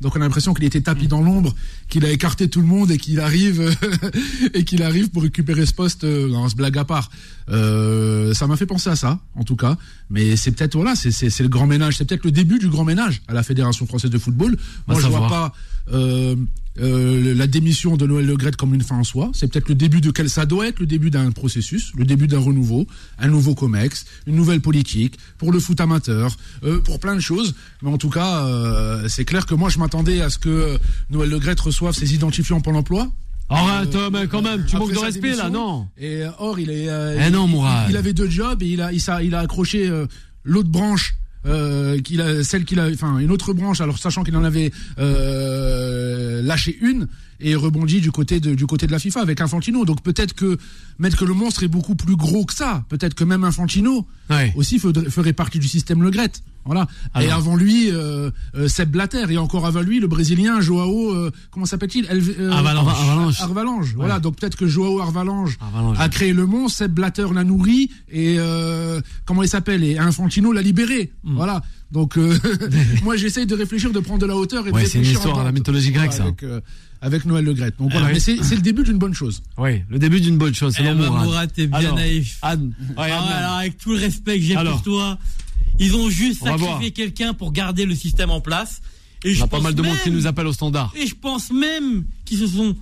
Speaker 6: Donc on a l'impression qu'il était tapis dans l'ombre, qu'il a écarté tout le monde et qu'il arrive et qu'il arrive pour récupérer ce poste. euh, Non, ce blague à part. Euh, ça m'a fait penser à ça, en tout cas. Mais c'est peut-être voilà, c'est c'est c'est le grand ménage, c'est peut-être le début du grand ménage à la Fédération française de football. Moi, je vois pas euh, euh, la démission de Noël Legrette comme une fin en soi. C'est peut-être le début de quel ça doit être le début d'un processus, le début d'un renouveau, un nouveau Comex, une nouvelle politique pour le foot amateur, euh, pour plein de choses. Mais en tout cas, euh, c'est clair que moi je m'attendais à ce que Noël Legrette reçoive ses identifiants pour l'emploi.
Speaker 2: Arrête, mais quand même, tu manques de respect là, non
Speaker 6: Et euh, or, il est. euh,
Speaker 2: Eh non,
Speaker 6: il-
Speaker 2: Mourad.
Speaker 6: Il avait deux jobs et il a, il, s'a- il a accroché l'autre branche. Euh, qu'il a, celle qu'il a, enfin une autre branche. Alors sachant qu'il en avait euh, lâché une et rebondi du côté de du côté de la FIFA avec Infantino. Donc peut-être que mettre que le monstre est beaucoup plus gros que ça. Peut-être que même Infantino
Speaker 2: Ouais.
Speaker 6: aussi ferait partie du système Le Gret. Voilà. Et avant lui, euh, euh, Seb Blatter et encore avant lui, le Brésilien Joao, euh, comment s'appelle-t-il? Euh.
Speaker 2: Avalanche.
Speaker 6: Arvalange. Voilà. Donc peut-être que Joao Arvalange
Speaker 2: Arvalange.
Speaker 6: a créé le monstre, Seb Blatter l'a nourri et euh, comment il s'appelle? Et Infantino l'a libéré.
Speaker 2: Hmm.
Speaker 6: Voilà. Donc euh, moi j'essaye de réfléchir, de prendre de la hauteur et de
Speaker 2: Ouais, c'est une histoire,
Speaker 6: en
Speaker 2: la mythologie grecque, ça.
Speaker 6: Avec, euh, avec Noël Le Gret. Donc
Speaker 2: Ah
Speaker 6: voilà.
Speaker 2: oui.
Speaker 6: C'est le début d'une bonne chose.
Speaker 2: Oui, le début d'une bonne chose,
Speaker 3: Eh
Speaker 2: selon
Speaker 3: ben,
Speaker 2: Mourad.
Speaker 3: Mourad, t'es bien
Speaker 2: Alors,
Speaker 3: naïf.
Speaker 2: Anne. Ouais,
Speaker 3: Ah,
Speaker 2: Anne.
Speaker 3: alors, avec tout le respect que j'ai
Speaker 2: Alors.
Speaker 3: pour toi, ils ont juste
Speaker 2: On
Speaker 3: sacrifié quelqu'un pour garder le système en place. Et
Speaker 2: Il
Speaker 3: je
Speaker 2: y a pas mal de monde qui nous appelle au standard.
Speaker 3: Et je pense même qu'ils se sont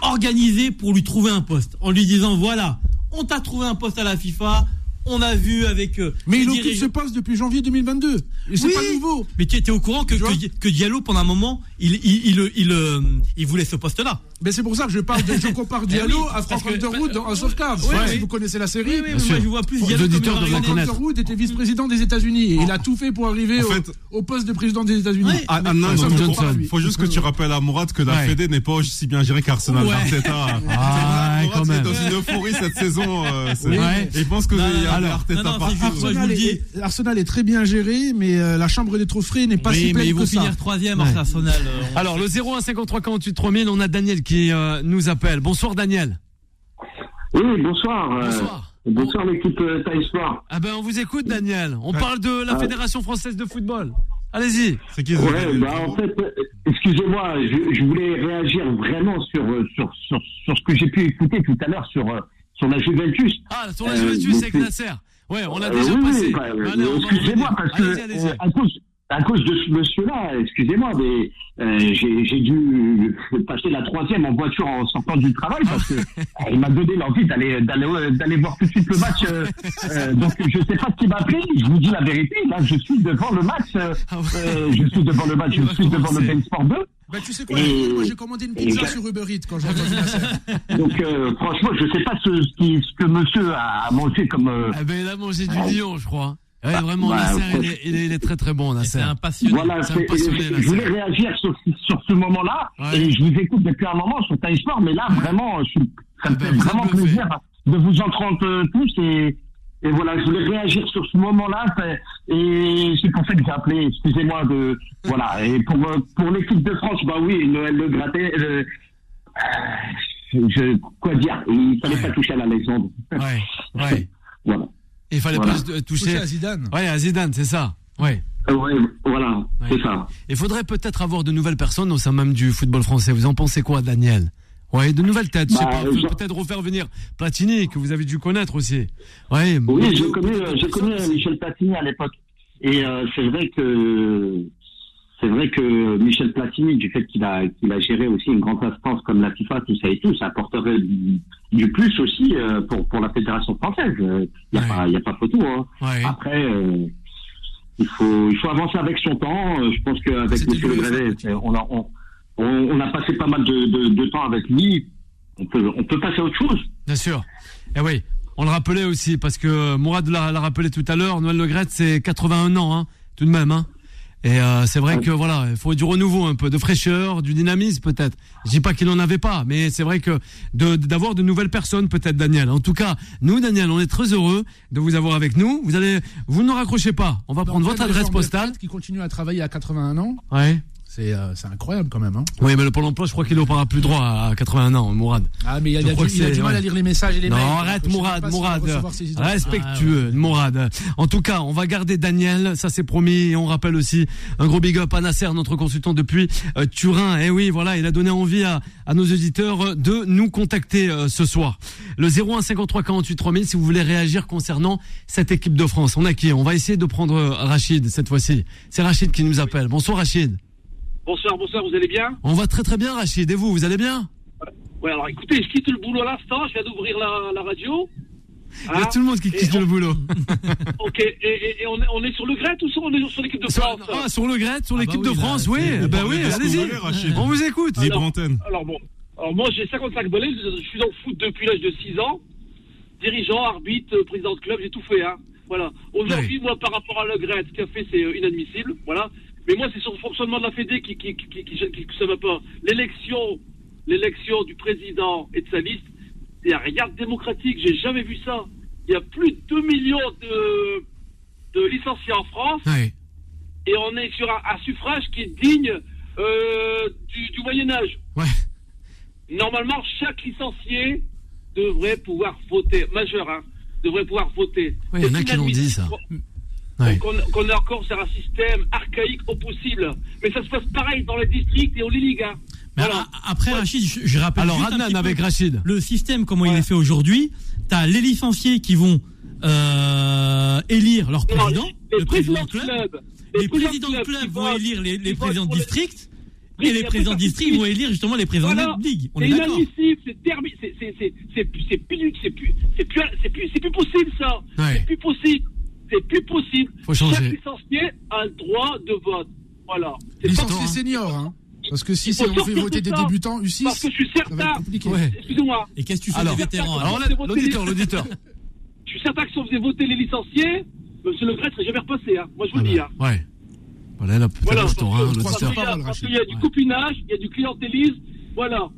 Speaker 3: organisés pour lui trouver un poste. En lui disant, voilà, on t'a trouvé un poste à la FIFA, on a vu avec... euh,
Speaker 6: Mais il occupe ce poste depuis janvier 2022. Et c'est
Speaker 3: Oui.
Speaker 6: pas nouveau.
Speaker 3: Mais tu étais au courant que, Diallo, pendant un moment, il, il, il, il, euh, il voulait ce poste-là.
Speaker 6: Mais c'est pour ça que je parle de, je compare Diallo
Speaker 3: Eh oui,
Speaker 6: à Frank
Speaker 3: que-
Speaker 6: Underwood dans House of Cards.
Speaker 3: Oui.
Speaker 6: Si vous connaissez la série.
Speaker 3: Oui, oui, mais
Speaker 2: sûr.
Speaker 3: moi je vois plus Diallo
Speaker 6: Frank. Underwood était vice-président des États-Unis et il a tout fait pour arriver
Speaker 4: En
Speaker 6: au,
Speaker 4: fait-
Speaker 6: au poste de président des États-Unis.
Speaker 4: Ah, ah, non, non,
Speaker 6: Tom
Speaker 4: faut-
Speaker 6: Johnson.
Speaker 4: faut juste que tu rappelles à Mourad que la
Speaker 2: Ouais.
Speaker 4: Fédé n'est pas aussi bien gérée qu'Arsenal
Speaker 3: Ouais.
Speaker 4: d'Arteta.
Speaker 2: Ah,
Speaker 4: Mourad,
Speaker 2: quand
Speaker 4: il est dans une euphorie cette saison. euh,
Speaker 2: Ouais.
Speaker 4: Et pense que il Arteta
Speaker 6: Arsenal, est, très bien géré, mais euh, la chambre des trophées n'est pas si
Speaker 3: mais
Speaker 6: pleine
Speaker 3: ils vont
Speaker 6: que ça.
Speaker 3: finir troisième. Arsenal. euh,
Speaker 2: Alors, le 01 53 48 3000, on a Daniel qui euh, nous appelle. Bonsoir, Daniel.
Speaker 5: Oui, bonsoir. euh,
Speaker 2: Bonsoir.
Speaker 5: bonsoir l'équipe euh, Time Sport.
Speaker 2: Ah ben, on vous écoute, Daniel. On
Speaker 4: Ouais.
Speaker 2: parle de la
Speaker 5: Ah.
Speaker 2: Fédération française de football. Allez-y.
Speaker 4: C'est qui
Speaker 5: Ouais, bah en fait, euh, excusez-moi, je, je voulais réagir vraiment sur, euh, sur, sur, sur ce que j'ai pu écouter tout à l'heure sur, euh, sur la Juventus.
Speaker 2: Ah, sur la
Speaker 5: Euh,
Speaker 2: Juventus
Speaker 5: mais
Speaker 2: avec
Speaker 5: c'est-
Speaker 2: Nasser. Ouais, on l'a
Speaker 5: Euh,
Speaker 2: déjà
Speaker 5: oui,
Speaker 2: passé.
Speaker 5: bah, euh,
Speaker 2: Allez,
Speaker 5: excusez-moi parce que euh, à cause
Speaker 7: à cause de ce monsieur-là, excusez-moi, mais euh, j'ai dû passer la troisième en voiture en sortant du travail parce que euh, il m'a donné l'envie d'aller d'aller euh, d'aller voir tout de suite le match. euh, euh, donc je sais pas ce qui m'a pris. Je vous dis la vérité. Là, je suis devant le match. euh,
Speaker 2: Ah
Speaker 7: je suis devant le match. Je suis devant le. Ben Sport 2.
Speaker 6: Bah, tu sais quoi,
Speaker 7: Et-
Speaker 6: moi j'ai commandé une pizza sur Uber Eats quand j'ai entendu la scène.
Speaker 7: Donc euh, franchement, je sais pas ce, ce, que monsieur a mangé comme. euh,
Speaker 2: Ah ben, il a mangé du lion, je crois. Ouais, vraiment,
Speaker 7: bah,
Speaker 2: Nasser, il est, il est- il est très très bon, Nasser.
Speaker 3: C'est un passionné.
Speaker 7: Voilà,
Speaker 2: c'est un
Speaker 7: c'est-
Speaker 2: passionné,
Speaker 7: je, voulais réagir sur, sur ce moment-là,
Speaker 2: Ouais.
Speaker 7: et je vous écoute depuis un moment sur Time Sport, mais là, vraiment, je, suis- ça me
Speaker 2: Ah ben,
Speaker 7: fait vraiment plaisir de vous entendre euh, tous, et, et voilà, je voulais réagir sur ce moment-là, et c'est pour ça que j'ai appelé, excusez-moi de, voilà, et pour, euh, pour l'équipe de France, bah oui, Noël Le Gratet, euh, euh, je, quoi dire, il fallait
Speaker 2: Ouais.
Speaker 7: pas toucher à la légende.
Speaker 2: Ouais, ouais.
Speaker 7: Voilà.
Speaker 2: Il fallait
Speaker 7: Voilà.
Speaker 2: plus toucher.
Speaker 6: à Zidane.
Speaker 2: Ouais, à Zidane, c'est ça. Ouais.
Speaker 7: Euh, ouais, voilà,
Speaker 2: Ouais.
Speaker 7: c'est ça.
Speaker 2: Il faudrait peut-être avoir de nouvelles personnes au sein même du football français. Vous en pensez quoi, Daniel? Ouais, de nouvelles têtes. je sais
Speaker 7: Bah,
Speaker 2: pas,
Speaker 7: je-
Speaker 2: peut-être refaire venir Platini, que vous avez dû connaître aussi. Ouais.
Speaker 7: Oui, j'ai connu, euh, connu euh, Michel Platini à l'époque. Et euh, c'est vrai que c'est vrai que Michel Platini, du fait qu'il a qu'il a géré aussi une grande instance comme la FIFA, tout ça et tout, ça apporterait du, du plus aussi euh, pour pour la fédération française. Il y a
Speaker 2: Ouais.
Speaker 7: pas y a pas photo. Hein.
Speaker 2: Ouais.
Speaker 7: Après. euh, il faut, il faut avancer avec son temps. Euh, Je pense qu'avec M. Le Grévet, on a, on, a passé pas mal de, de, de temps avec lui. On peut, on peut passer à autre chose.
Speaker 2: Bien sûr. Et oui, on le rappelait aussi, parce que Mourad l'a rappelé tout à l'heure, Noël Le c'est 81 ans, hein, tout de même. Hein. Et euh, c'est vrai que voilà, il faut du renouveau un peu, de fraîcheur, du dynamisme peut-être. Je dis pas qu'il en avait pas, mais c'est vrai que d'avoir de, nouvelles personnes peut-être, Daniel. En tout cas, nous, Daniel, on est très heureux de vous avoir avec nous. Vous allez, vous ne raccrochez pas. On va prendre votre adresse postale.
Speaker 6: Qui continue à travailler à 81 ans.
Speaker 2: Ouais.
Speaker 6: C'est euh, incroyable quand même. Hein.
Speaker 2: Oui, mais le Pôle emploi, je crois qu'il n'aura plus droit à 81 ans, Mourad.
Speaker 6: Ah, mais il a, il du,
Speaker 2: que
Speaker 6: il a
Speaker 2: c'est-
Speaker 6: du mal à lire les messages et les
Speaker 2: Non,
Speaker 6: mails.
Speaker 2: arrête,
Speaker 6: Je sais
Speaker 2: Mourad, Mourad. Respectueux, Mourad. En tout cas, on va garder Daniel, ça c'est promis. Et on rappelle aussi un gros big up à Nasser, notre consultant depuis euh, Turin. Et oui, voilà, il a donné envie à, à nos auditeurs euh, de nous contacter euh, ce soir. Le 01 53 48 3000 si vous voulez réagir concernant cette équipe de France. On a qui? On va essayer de prendre Rachid cette fois-ci. C'est Rachid qui nous appelle. Bonsoir Rachid.
Speaker 8: Bonsoir, bonsoir, vous allez bien
Speaker 2: On va très très bien Rachid. Et vous, vous allez bien
Speaker 8: Ouais, alors écoutez, je quitte le boulot à l'instant, je viens d'ouvrir la, la radio.
Speaker 2: Il y a
Speaker 8: Hein
Speaker 2: tout le monde qui quitte
Speaker 8: on-
Speaker 2: le boulot.
Speaker 8: Ok, et, et- et on, est, on est sur le Gret ou sur, on est sur l'équipe de
Speaker 2: Sur,
Speaker 8: France
Speaker 2: ah, sur le Gret, sur
Speaker 3: Ah bah
Speaker 2: l'équipe
Speaker 3: oui,
Speaker 2: de France, oui. Ben
Speaker 4: parlez
Speaker 2: oui, allez-y. On vous écoute.
Speaker 4: Libre
Speaker 8: Alors-
Speaker 4: antenne.
Speaker 8: Alors bon, alors moi j'ai 55 balais, je je suis dans le foot depuis l'âge de 6 ans. Dirigeant, arbitre, euh, président de club, j'ai tout fait. Hein. Voilà. Aujourd'hui, moi par rapport à Le Gret, ce qu'il a fait c'est euh, inadmissible. Voilà. Mais moi c'est sur le fonctionnement de la Fédé qui qui qui qui- ça va pas. L'élection, l'élection du président et de sa liste, il n'y a rien de démocratique. J'ai jamais vu ça. Il y a plus de 2 millions de de licenciés en France et on est sur un, un suffrage qui est digne euh, du, du Moyen Âge.
Speaker 2: Ouais.
Speaker 8: Normalement, chaque licencié devrait pouvoir voter, majeur, hein, devrait pouvoir voter.
Speaker 2: Il y en a qui l'ont dit, ça. Ouais.
Speaker 8: Qu'on est encore sur un système archaïque au possible. Mais ça se passe pareil dans les districts et aux ligues. Hein.
Speaker 3: Mais
Speaker 8: Voilà.
Speaker 3: a- après, Rachid, je, je rappelle
Speaker 2: Alors,
Speaker 3: juste un
Speaker 2: avec Rachid.
Speaker 3: le système, comment il est fait aujourd'hui. T'as les licenciés qui vont euh, élire leur
Speaker 8: Non,
Speaker 3: président,
Speaker 8: les
Speaker 3: le président club.
Speaker 8: club,
Speaker 3: Les présidents de club vont élire les, les présidents de
Speaker 8: les-
Speaker 3: district.
Speaker 8: Oui,
Speaker 3: Et les présidents de district vont élire justement les présidents
Speaker 8: Voilà.
Speaker 3: de ligue. On
Speaker 8: C'est
Speaker 3: est d'accord.
Speaker 8: inadmissible, c'est terminé, c'est c'est c'est c'est plus c'est plus c'est plus c'est plus c'est plus c'est plus possible ça.
Speaker 2: Ouais.
Speaker 8: C'est plus possible. C'est plus possible.
Speaker 2: Faut changer.
Speaker 8: Chaque licencié a le droit de vote. Voilà.
Speaker 6: Licencié
Speaker 2: hein.
Speaker 6: senior, hein. Parce que si on fait voter
Speaker 8: de
Speaker 6: des
Speaker 8: ça.
Speaker 6: débutants U6,
Speaker 8: parce que je suis certain.
Speaker 6: compliqué.
Speaker 2: Ouais.
Speaker 8: Excusez-moi.
Speaker 3: Et qu'est-ce que tu fais
Speaker 2: Alors,
Speaker 3: des vétérans
Speaker 2: Alors, l'auditeur, l'auditeur.
Speaker 8: Je suis certain que si on faisait voter les licenciés, Monsieur Le Gret serait jamais repassé. Hein. Moi je vous le dis. Hein.
Speaker 2: Ouais. Voilà, là,
Speaker 8: Voilà. parce
Speaker 2: l'auditeur.
Speaker 8: parce qu'il y a-
Speaker 6: Parole,
Speaker 8: parce
Speaker 6: Rachid.
Speaker 8: qu'il y a du copinage, il y a du clientélisme. Voilà.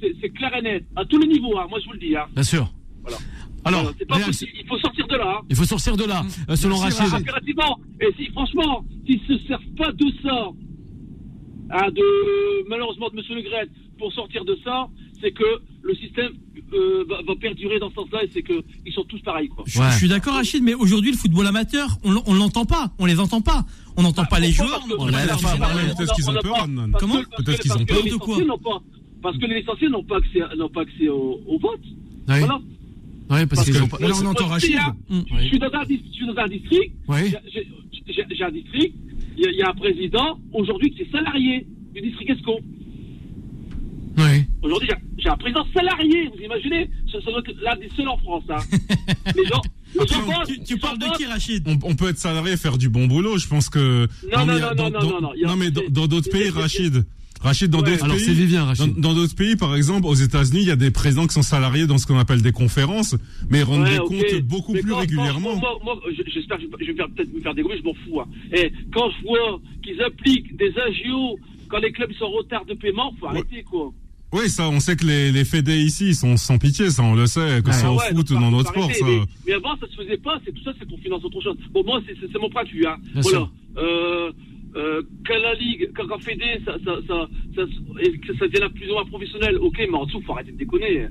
Speaker 8: C'est clair et net. À tous les niveaux. Hein. Moi je vous le dis. Hein.
Speaker 2: Bien sûr. Alors,
Speaker 8: pas possible. Il faut sortir de là. hein.
Speaker 2: il faut sortir de là, euh, selon Rachid.
Speaker 8: Et si, franchement, s'ils ne se servent pas de ça, hein, de, malheureusement de M. Le Gret, pour sortir de ça, c'est que le système euh, va, va perdurer dans ce sens-là et c'est qu'ils sont tous pareils. Quoi.
Speaker 3: Je,
Speaker 2: Ouais.
Speaker 3: je suis d'accord, Rachid, mais aujourd'hui, le football amateur, on, l- on l'entend pas, on les entend pas. On n'entend pas on
Speaker 2: la
Speaker 3: les joueurs.
Speaker 4: peut-être qu'ils ont peur,
Speaker 3: Comment
Speaker 4: Peut-être
Speaker 8: que-
Speaker 4: qu'ils ont
Speaker 3: peur
Speaker 8: les
Speaker 3: de quoi
Speaker 8: licenciés n'ont pas- Parce que les licenciés n'ont pas accès, pas accès au, vote. Voilà.
Speaker 2: Ouais, parce
Speaker 8: que-
Speaker 2: pas.
Speaker 6: Là, on entend Rachid.
Speaker 8: Je suis dans un je suis dans un district.
Speaker 2: Oui.
Speaker 8: j'ai- un district. Il y, a- il y a un président aujourd'hui qui est salarié du district Esco.
Speaker 2: Oui.
Speaker 8: Aujourd'hui, j'ai- un président salarié, vous imaginez Ça, ça doit être l'un des seuls en France. Hein. les gens, les gens votent,
Speaker 3: Tu, parles de qui, Rachid
Speaker 4: On, on peut être salarié et faire du bon boulot. Je pense que.
Speaker 8: Non,
Speaker 4: mais
Speaker 8: non, non,
Speaker 4: dans-
Speaker 8: non, non, non,
Speaker 4: mais dans
Speaker 8: c'est-
Speaker 4: d'autres
Speaker 8: c'est-
Speaker 4: pays,
Speaker 8: c'est-
Speaker 4: Rachid. Rachid, dans
Speaker 8: Ouais.
Speaker 4: d'autres pays.
Speaker 2: Vivien,
Speaker 4: Dans
Speaker 2: Rachid.
Speaker 4: dans d'autres pays, par exemple, aux États-Unis, il y a des présidents qui sont salariés dans ce qu'on appelle des conférences, mais rendent
Speaker 8: Ouais,
Speaker 4: des comptes beaucoup
Speaker 8: Mais
Speaker 4: plus
Speaker 8: quand- quand-
Speaker 4: régulièrement.
Speaker 8: Moi, moi, je- j'espère que je vais- peut-être me faire dégommer, je m'en fous. hein. Et quand je vois qu'ils appliquent des agios quand les clubs sont en retard de paiement, faut arrêter quoi.
Speaker 4: Oui, ça, on sait que les, les fédés ici, ils sont sans pitié, ça, on le sait, que ce soit
Speaker 8: Ah
Speaker 4: au
Speaker 8: ouais,
Speaker 4: foot
Speaker 8: donc,
Speaker 4: ou dans sports,
Speaker 8: arrêter.
Speaker 4: ça.
Speaker 8: Mais, mais avant, ça se faisait pas. C'est tout ça, c'est pour financer autre chose. Bon, moi, c'est- mon point de vue. Hein.
Speaker 2: Bien
Speaker 8: voilà.
Speaker 2: sûr.
Speaker 8: Euh, euh, quand la ligue, quand, quand Fédé, ça, ça, ça, ça, et que ça devient plus ou moins professionnel, ok, mais en dessous, faut arrêter de déconner.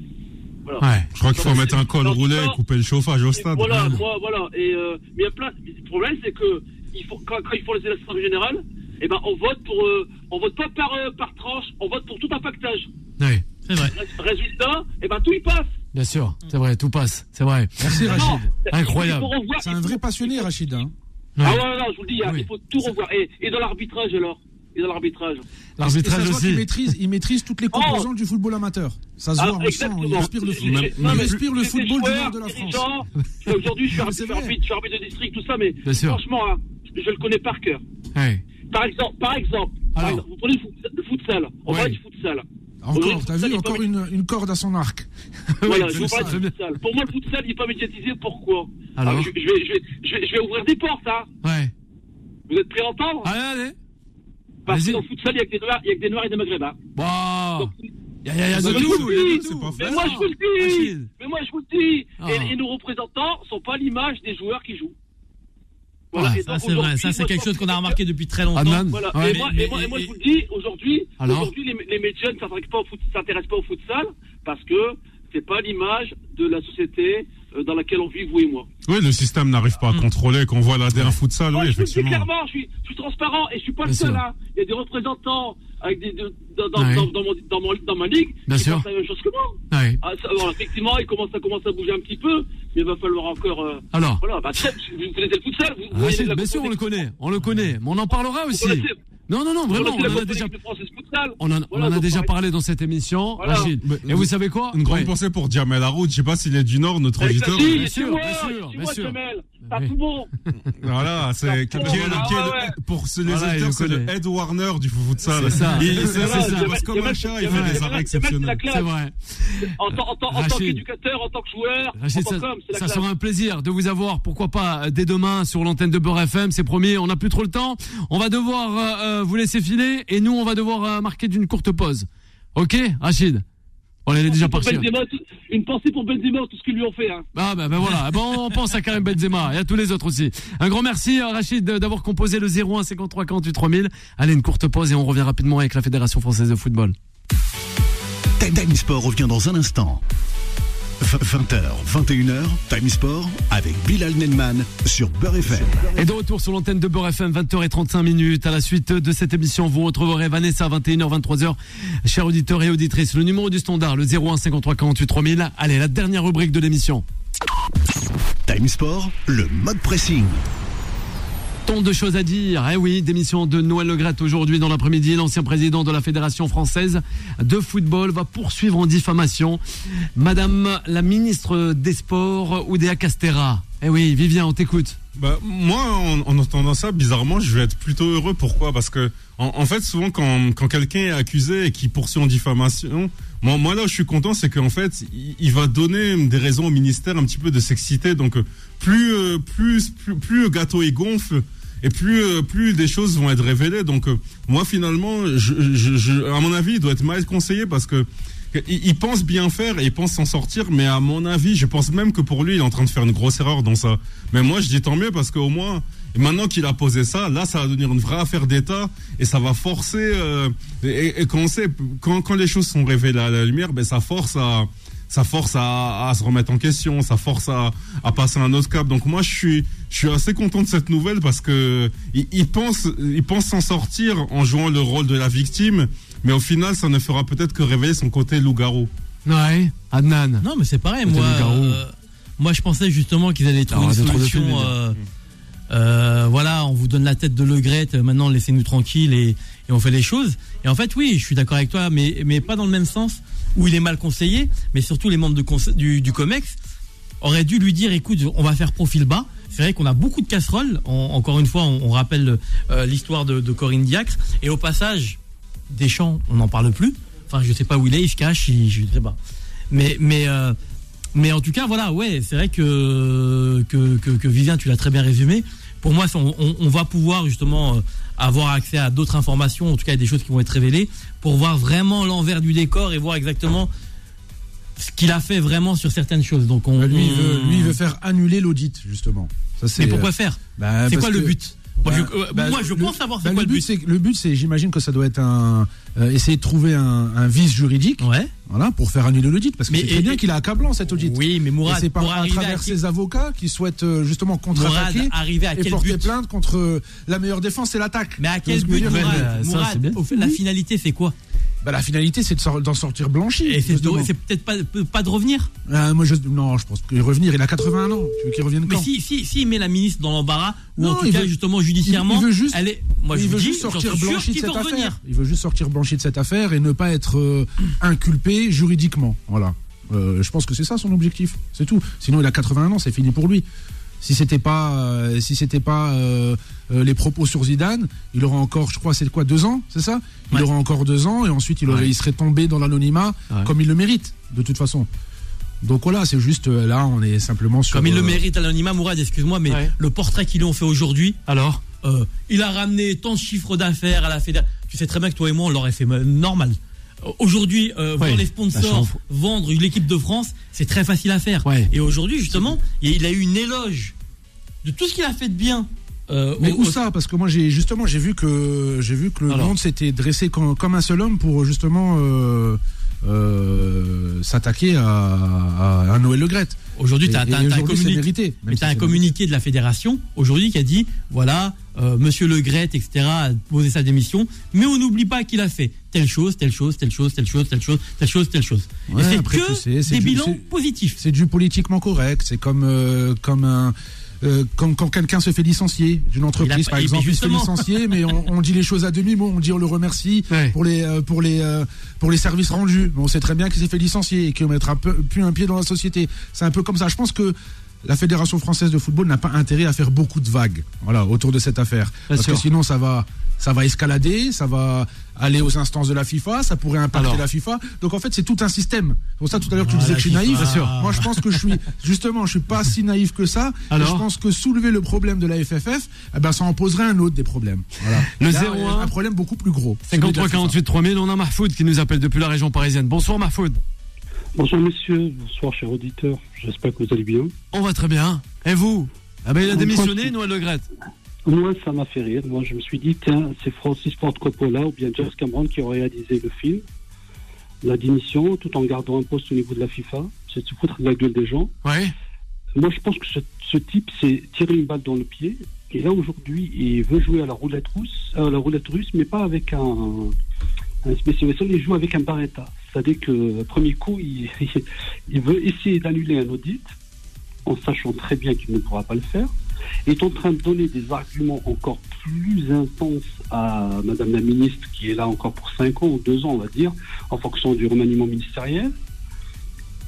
Speaker 8: Voilà.
Speaker 2: Ouais.
Speaker 4: Je crois qu'il faut mettre un col roulé et couper le chauffage au stade.
Speaker 8: Voilà, moi, voilà. Et euh, mais il y a plein. Le problème, c'est que il faut, quand, quand ils font les élections générales, eh ben, on vote pour, euh, on vote pas par euh, par tranche, on vote pour tout un pactage.
Speaker 2: Oui.
Speaker 3: C'est vrai.
Speaker 8: Rés- Résultat, eh ben, tout y passe.
Speaker 2: Bien sûr. C'est vrai, tout passe. C'est vrai.
Speaker 6: Merci
Speaker 8: Non,
Speaker 6: Rachid.
Speaker 2: Incroyable.
Speaker 6: C'est un vrai passionné Rachid. hein.
Speaker 8: Ah ouais, non, je vous le dis, hein,
Speaker 2: Oui.
Speaker 8: il faut tout revoir. Et, et dans l'arbitrage alors Et dans l'arbitrage
Speaker 2: L'arbitrage aussi.
Speaker 6: maîtrise, il maîtrise toutes les composantes du football amateur. Ça se voit, on le sent,
Speaker 8: exactement.
Speaker 6: il respire le foot.
Speaker 4: Même-
Speaker 6: Il
Speaker 8: Non, mais
Speaker 6: respire le football du nord de la France.
Speaker 8: Aujourd'hui, je suis arbitre, de district, tout ça, mais franchement, hein, je, je le connais par cœur.
Speaker 2: Ouais.
Speaker 8: Par exemple, par exemple, par
Speaker 2: Alors.
Speaker 8: exemple, vous prenez le, foot, le futsal. On
Speaker 2: Ouais.
Speaker 8: parle du futsal.
Speaker 6: Encore, t'as vu, encore une, une corde à son arc.
Speaker 8: Voilà, je vous
Speaker 2: c'est
Speaker 8: parle
Speaker 2: ça.
Speaker 8: du futsal. Pour moi, le futsal, il n'est pas médiatisé. Pourquoi
Speaker 2: Alors
Speaker 8: Ah, je, je vais, je, vais, je, vais, je vais ouvrir des portes, hein.
Speaker 2: Ouais.
Speaker 8: Vous êtes prêts à entendre
Speaker 2: Allez, allez.
Speaker 8: Parce que dans le futsal, il y a que des noirs, il y a que des noirs et des maghrébins.
Speaker 2: Bon.
Speaker 8: Donc,
Speaker 2: Il y a, y a- y a de
Speaker 8: Mais
Speaker 2: tout.
Speaker 8: moi, je vous le
Speaker 2: de
Speaker 8: dis,
Speaker 2: tout.
Speaker 4: c'est pas
Speaker 8: Mais moi, je vous le dis.
Speaker 2: Rachid.
Speaker 8: Mais moi, je vous le dis.
Speaker 2: Ah.
Speaker 8: Et, et nos représentants sont pas l'image des joueurs qui jouent. Voilà.
Speaker 2: Ouais,
Speaker 8: Et
Speaker 3: Ça, c'est vrai. Ça, c'est quelque chose qu'on a remarqué depuis très longtemps.
Speaker 2: Adnan.
Speaker 8: Voilà.
Speaker 2: Ouais.
Speaker 8: et, moi,
Speaker 3: Mais-
Speaker 8: et, moi, et moi,
Speaker 3: mais-
Speaker 8: je vous le dis, aujourd'hui, aujourd'hui, les, les médias ne s'intéressent pas au foot, s'intéressent pas au futsal parce que c'est pas l'image de la société euh, dans laquelle on vit, vous et moi.
Speaker 4: Oui, le système n'arrive pas à
Speaker 2: Hmm.
Speaker 4: contrôler qu'on voit la dernière futsal,
Speaker 8: Moi,
Speaker 4: oui,
Speaker 8: je
Speaker 4: effectivement.
Speaker 8: clairement, je suis, je suis transparent et je suis pas le seul. Hein. Il y a des représentants avec des, de- dans, dans,
Speaker 2: Ouais.
Speaker 8: dans, dans mon, dans, mon- dans ma ligue
Speaker 2: Bien
Speaker 8: qui
Speaker 2: sûr.
Speaker 8: la même chose que moi.
Speaker 2: Ouais.
Speaker 8: Ah, ça, bon, effectivement, il commence, ça commence à bouger un petit peu, mais il va falloir encore. euh,
Speaker 2: Alors.
Speaker 8: voilà, bah, très- vous connaissez le futsal vous, vous la
Speaker 2: bien sûr, on le connaît. On le connaît. Mais on en parlera aussi. Non, non, non, vraiment. On en a déjà, on en, on en a parlé dans cette émission,
Speaker 8: Voilà.
Speaker 2: Rachid.
Speaker 4: Mais-
Speaker 2: Et vous savez quoi?
Speaker 4: Une grande
Speaker 2: Ouais.
Speaker 4: pensée pour Jamel Haroud, je sais pas s'il est du Nord, notre auditeur.
Speaker 8: Si,
Speaker 2: Bien sûr, bien sûr, bien
Speaker 8: moi,
Speaker 2: sûr. Oui.
Speaker 8: tout bon.
Speaker 4: Voilà, c'est,
Speaker 8: Ah,
Speaker 4: qui est le-
Speaker 8: voilà,
Speaker 4: qui est le-
Speaker 8: ouais, ouais.
Speaker 4: pour ce- les
Speaker 2: Voilà,
Speaker 4: auditeurs, c'est le. Ed Warner du futsal.
Speaker 2: C'est ça.
Speaker 4: Il, c'est-
Speaker 8: Voilà,
Speaker 4: il bosse comme un
Speaker 8: Jamel-
Speaker 4: chat, il
Speaker 8: Jamel-
Speaker 4: fait des arrêts exceptionnels.
Speaker 8: classe.
Speaker 2: C'est vrai.
Speaker 8: En, tant- en, tant- en tant qu'éducateur, en tant que joueur,
Speaker 2: Rachid,
Speaker 8: en tant
Speaker 2: ça,
Speaker 8: qu'homme, c'est la
Speaker 2: ça
Speaker 8: classe.
Speaker 2: sera un plaisir de vous avoir, pourquoi pas, euh, dès demain sur l'antenne de Beurre FM, c'est promis, on n'a plus trop le temps. On va devoir euh, euh, vous laisser filer et nous, on va devoir euh, marquer d'une courte pause. Ok, Rachid? On est déjà parti.
Speaker 8: Une pensée pour Benzema, tout ce qu'ils lui ont fait. Hein.
Speaker 2: Ah ben, ben voilà, bon, on pense à Karim Benzema et à tous les autres aussi. Un grand merci à Rachid de- d'avoir composé le 01 53 48 3000. Allez, une courte pause et on revient rapidement avec la Fédération Française de Football.
Speaker 1: Time Time Sport revient dans un instant. 20h, 21h, Time Sport avec Bilal Nelman sur Beurre FM.
Speaker 2: Et de retour sur l'antenne de Beurre FM, 20h35 minutes. À la suite de cette émission, vous retrouverez Vanessa, 21h, 23h. Chers auditeurs et auditrices, le numéro du standard, le 01 53 48 3000. Allez, la dernière rubrique de l'émission.
Speaker 1: Time Sport, le mode pressing.
Speaker 2: Tant de choses à dire. Eh oui, démission de Noël Legrette aujourd'hui dans l'après-midi. L'ancien président de la Fédération française de football va poursuivre en diffamation Madame la ministre des Sports, Oudéa Castera. Eh oui, Vivien, on t'écoute.
Speaker 4: Bah, moi, en, en entendant ça, bizarrement, je vais être plutôt heureux. Pourquoi? Parce que, en, fait, souvent, quand, quand quelqu'un est accusé et qui poursuit en diffamation, moi, moi là, où je suis content, c'est qu'en fait, il, va donner des raisons au ministère un petit peu de s'exciter. Donc, plus, euh, plus, plus, plus le gâteau il gonfle. Et plus, euh, plus des choses vont être révélées. Donc, euh, moi, finalement, à mon avis, il doit être mal conseillé parce que il, pense bien faire et il pense s'en sortir, mais à mon avis, je pense même que pour lui, il est en train de faire une grosse erreur dans ça. Mais moi, je dis tant mieux parce qu'au moins, maintenant qu'il a posé ça, là, ça va devenir une vraie affaire d'État et ça va forcer. euh, et, et quand on sait, quand, quand les choses sont révélées à la lumière, ben ça force à ça force à, à se remettre en question, ça force à, à passer un autre cap. Donc moi, je suis, je suis assez content de cette nouvelle parce que il, il pense, il pense s'en sortir en jouant le rôle de la victime, mais au final, ça ne fera peut-être que révéler son côté loup-garou.
Speaker 2: Ouais, Adnan.
Speaker 3: Non, mais c'est pareil. Moi, euh, moi, je pensais justement qu'ils allaient trouver
Speaker 2: Ah,
Speaker 3: une solution
Speaker 2: films,
Speaker 3: euh, Euh, voilà, on vous donne la tête de Le Gret, euh, maintenant laissez-nous tranquilles et, et on fait les choses. Et en fait, oui, je suis d'accord avec toi, mais, mais pas dans le même sens où il est mal conseillé, mais surtout les membres de du, du COMEX auraient dû lui dire, écoute, on va faire profil bas. C'est vrai qu'on a beaucoup de casseroles. En- encore une fois, on, on rappelle euh, l'histoire de, de Corinne Diacre. Et au passage, Deschamps, on n'en parle plus. Enfin, je sais pas où il est, il se cache, il- je sais pas. Mais, mais, euh, mais en tout cas, voilà, ouais, c'est vrai que, que, que, que Vivien, tu l'as très bien résumé. Pour moi, on, on- on va pouvoir justement euh, avoir accès à d'autres informations, en tout cas des choses qui vont être révélées, pour voir vraiment l'envers du décor et voir exactement ce qu'il a fait vraiment sur certaines choses. Donc on,
Speaker 6: Lui, il veut,
Speaker 3: on-
Speaker 6: lui, il veut faire annuler l'audit, justement. Ça,
Speaker 3: Mais pourquoi
Speaker 6: euh,
Speaker 3: faire
Speaker 6: bah,
Speaker 3: C'est quoi le but Moi,
Speaker 6: bah,
Speaker 3: je, euh,
Speaker 6: bah,
Speaker 3: moi, je
Speaker 6: le-
Speaker 3: pense savoir c'est
Speaker 6: bah,
Speaker 3: quoi
Speaker 6: le but. le but, c'est, j'imagine que ça doit être un, euh, essayer de trouver un, un vice juridique,
Speaker 3: Ouais.
Speaker 6: voilà, pour faire annuler l'audit, parce que c'est très bien qu'il a accablant cet audit.
Speaker 3: Oui, mais Mourad,
Speaker 6: c'est par, à travers ses avocats qui souhaitent euh, justement contre-attaquer
Speaker 3: arriver à
Speaker 6: et porter
Speaker 3: but
Speaker 6: plainte contre euh, la meilleure défense, c'est l'attaque.
Speaker 3: Mais à quel
Speaker 6: je
Speaker 3: but, Mourad, au fait, La finalité, c'est quoi?
Speaker 6: Bah, la finalité, c'est d'en sortir blanchi.
Speaker 3: Et c'est peut-être pas, pas de revenir.
Speaker 6: Ah, moi, je, non, je pense qu'il revenir. Il a 81 ans. Tu veux qu'il revienne
Speaker 3: Mais
Speaker 6: quand
Speaker 3: si, si, si il met la ministre dans l'embarras, ou
Speaker 6: Non,
Speaker 3: en tout cas
Speaker 6: veut-
Speaker 3: justement judiciairement,
Speaker 6: il veut juste-
Speaker 3: elle est. Moi, je
Speaker 6: il veut
Speaker 3: dis,
Speaker 6: juste sortir blanchi de cette affaire.
Speaker 3: revenir.
Speaker 6: Il veut juste sortir blanchi de cette affaire et ne pas être euh, inculpé juridiquement. Voilà. Euh, je pense que c'est ça son objectif. C'est tout. Sinon, il a 81 ans, c'est fini pour lui. Si c'était pas, euh, si c'était pas euh, euh, les propos sur Zidane, il aurait encore, je crois, c'est quoi, deux ans, c'est ça? Il
Speaker 3: Ouais.
Speaker 6: aurait encore deux ans et ensuite il, aurait,
Speaker 2: Ouais.
Speaker 6: il serait tombé dans l'anonymat
Speaker 2: Ouais.
Speaker 6: comme il le mérite, de toute façon. Donc voilà, c'est juste là, on est simplement sur.
Speaker 3: Comme il le mérite à l'anonymat, Mourad, excuse-moi, mais le portrait qu'ils lui ont fait aujourd'hui,
Speaker 2: Alors?
Speaker 3: il a ramené tant de chiffres d'affaires à la fédération. Tu sais très bien que toi et moi, on l'aurait fait normal. Euh, Aujourd'hui, euh, voir les sponsors vendre l'équipe de France, c'est très facile à faire.
Speaker 2: Ouais.
Speaker 3: Et aujourd'hui, justement, il a eu une éloge de tout ce qu'il a fait de bien. euh,
Speaker 6: Mais où ça Parce que moi, j'ai justement, j'ai vu que j'ai vu que le
Speaker 2: Alors.
Speaker 6: monde s'était dressé comme, comme un seul homme pour justement euh, euh, s'attaquer à, à, à Noël Le Graët.
Speaker 3: Aujourd'hui, tu as,
Speaker 6: si
Speaker 3: tu as un communiqué de la fédération aujourd'hui qui a dit voilà, euh, monsieur Le Gret, etc., a posé sa démission, mais on n'oublie pas qu'il a fait telle chose, telle chose, telle chose, telle chose, telle chose, telle chose, telle chose.
Speaker 6: Ouais,
Speaker 3: c'est que des
Speaker 6: du-
Speaker 3: bilans positifs.
Speaker 6: C'est du politiquement correct. C'est comme euh, comme un euh, comme quand quelqu'un se fait licencier d'une
Speaker 3: a
Speaker 6: entreprise, par exemple, il se fait licencier, mais on, on dit les choses à demi mot, on dit on le remercie
Speaker 2: Ouais.
Speaker 6: pour les euh, pour les euh, pour les services rendus. Mais on sait très bien qu'il s'est fait licencier et qu'il mettra plus un pied dans la société. C'est un peu comme ça. Je pense que la Fédération française de football n'a pas intérêt à faire beaucoup de vagues, voilà, autour de cette affaire, parce
Speaker 2: sûr.
Speaker 6: que sinon ça va ça va escalader, ça va aller aux instances de la FIFA, ça pourrait impacter
Speaker 2: Alors.
Speaker 6: la FIFA. Donc en fait, c'est tout un système. C'est pour ça tout à l'heure tu
Speaker 3: Ah,
Speaker 6: disais que je suis
Speaker 3: FIFA.
Speaker 6: naïf.
Speaker 3: Bien sûr.
Speaker 6: Moi, je pense que je suis justement, je suis pas si naïf que ça. Et je pense que soulever le problème de la FFF, eh ben, ça en poserait un autre des problèmes. Voilà.
Speaker 2: Le
Speaker 6: Là,
Speaker 2: 01.
Speaker 6: un problème beaucoup plus gros. celui de la
Speaker 2: 53
Speaker 6: FIFA.
Speaker 2: 48 3000, on a Mahfoud qui nous appelle depuis la région parisienne. Bonsoir Mahfoud.
Speaker 9: Bonsoir monsieur, bonsoir cher auditeur, j'espère que vous allez bien.
Speaker 2: On va très bien. Et vous? Ah ben il a
Speaker 9: On
Speaker 2: démissionné, Noël Le Graët.
Speaker 9: Moi ça m'a fait rire, moi je me suis dit tiens c'est Francis Ford Coppola ou bien James Cameron qui ont réalisé le film, la démission tout en gardant un poste au niveau de la FIFA, c'est de se foutre de la gueule des gens.
Speaker 2: Ouais.
Speaker 9: Moi je pense que ce, ce type s'est tiré une balle dans le pied et là aujourd'hui il veut jouer à la roulette russe, à la roulette russe mais pas avec un, un spécial, il joue avec un barretta. C'est-à-dire que premier coup il, il veut essayer d'annuler un audit en sachant très bien qu'il ne pourra pas le faire, est en train de donner des arguments encore plus intenses à Madame la ministre, qui est là encore pour 5 ans ou 2 ans, on va dire, en fonction du remaniement ministériel.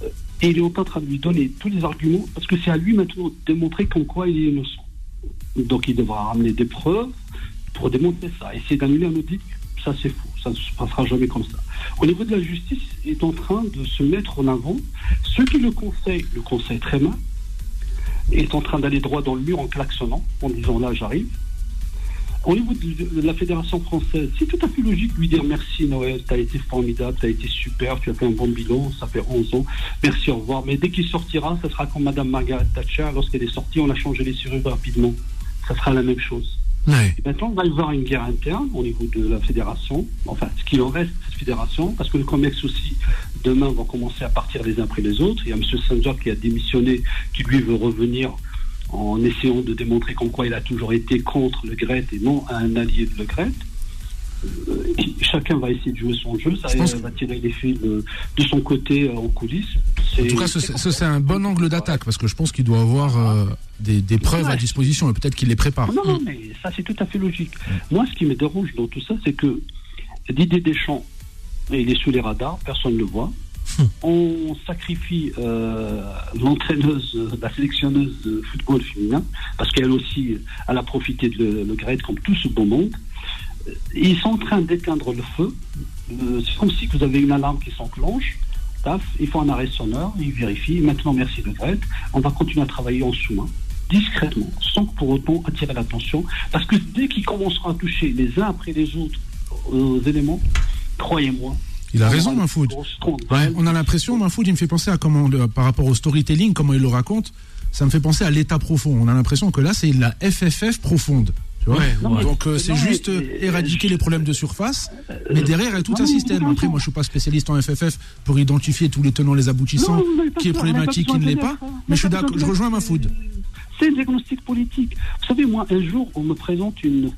Speaker 9: Euh, Et il est en train de lui donner tous les arguments, parce que c'est à lui maintenant de démontrer qu'en quoi il est innocent. Donc il devra ramener des preuves pour démontrer ça. Essayer d'annuler un audit, ça c'est faux, ça ne se passera jamais comme ça. Au niveau de la justice, est en train de se mettre en avant. Ceux qui le conseillent, le conseillent très mal, est en train d'aller droit dans le mur en klaxonnant, en disant là j'arrive. Au niveau de, la Fédération française, c'est tout à fait logique de lui dire merci Noël, tu as été formidable, tu as été super, tu as fait un bon bilan, ça fait 11 ans, merci, au revoir. Mais dès qu'il sortira, ça sera comme Madame Margaret Thatcher, lorsqu'elle est sortie, on a changé les serrures rapidement. Ça sera la même chose.
Speaker 2: Ouais.
Speaker 9: Maintenant, on va y avoir une guerre interne au niveau de la fédération, enfin, ce qu'il en reste de cette fédération, parce que le COMEX aussi, demain, vont commencer à partir les uns après les autres. Il y a M. Sanger qui a démissionné, qui lui veut revenir en essayant de démontrer comme quoi il a toujours été contre le GRET et non un allié de le GRET. Euh, chacun va essayer de jouer son jeu, ça va tirer les fils de, de son côté euh, en coulisses.
Speaker 6: En tout cas, ce- ce- c'est un bon angle d'attaque parce que je pense qu'il doit avoir euh, des, des preuves à disposition et peut-être qu'il les prépare.
Speaker 9: Non, non, mais ça, c'est tout à fait logique. Moi, ce qui me dérange dans tout ça, c'est que Didier Deschamps, il est sous les radars, personne ne le voit. On sacrifie euh, l'entraîneuse, la sélectionneuse de football féminin, parce qu'elle aussi, elle a profité de le, le grade comme tout ce beau monde. Ils sont en train d'éteindre le feu. Euh, C'est comme si vous avez une alarme qui s'enclenche. Taf, il faut un arrêt sonore, ils vérifient. Maintenant, merci le grade. On va continuer à travailler en sous-main discrètement, sans pour autant attirer l'attention. Parce que dès qu'ils commenceront à toucher les uns après les autres aux éléments, croyez-moi.
Speaker 6: Il a
Speaker 9: on
Speaker 6: raison,
Speaker 9: grosse scandale.
Speaker 6: On a l'impression, Mahfoud, il me fait penser à comment, par rapport au storytelling, comment il le raconte, ça me fait penser à l'état profond. On a l'impression que là, c'est la FFF profonde. Tu vois
Speaker 2: Ouais,
Speaker 9: Non,
Speaker 6: Donc euh, c'est juste
Speaker 9: mais-
Speaker 6: euh, éradiquer les problèmes de surface,
Speaker 9: Euh,
Speaker 6: mais derrière il y a tout
Speaker 9: non,
Speaker 6: un système. Après, moi je suis pas spécialiste en FFF pour identifier tous les tenants, les aboutissants,
Speaker 9: Non,
Speaker 6: qui est problématique, qui ne l'est pas. Mais je suis d'accord, rejoins
Speaker 9: de-
Speaker 6: Mahfoud.
Speaker 9: C'est un diagnostic politique. Vous savez, moi, un jour, on me présente une.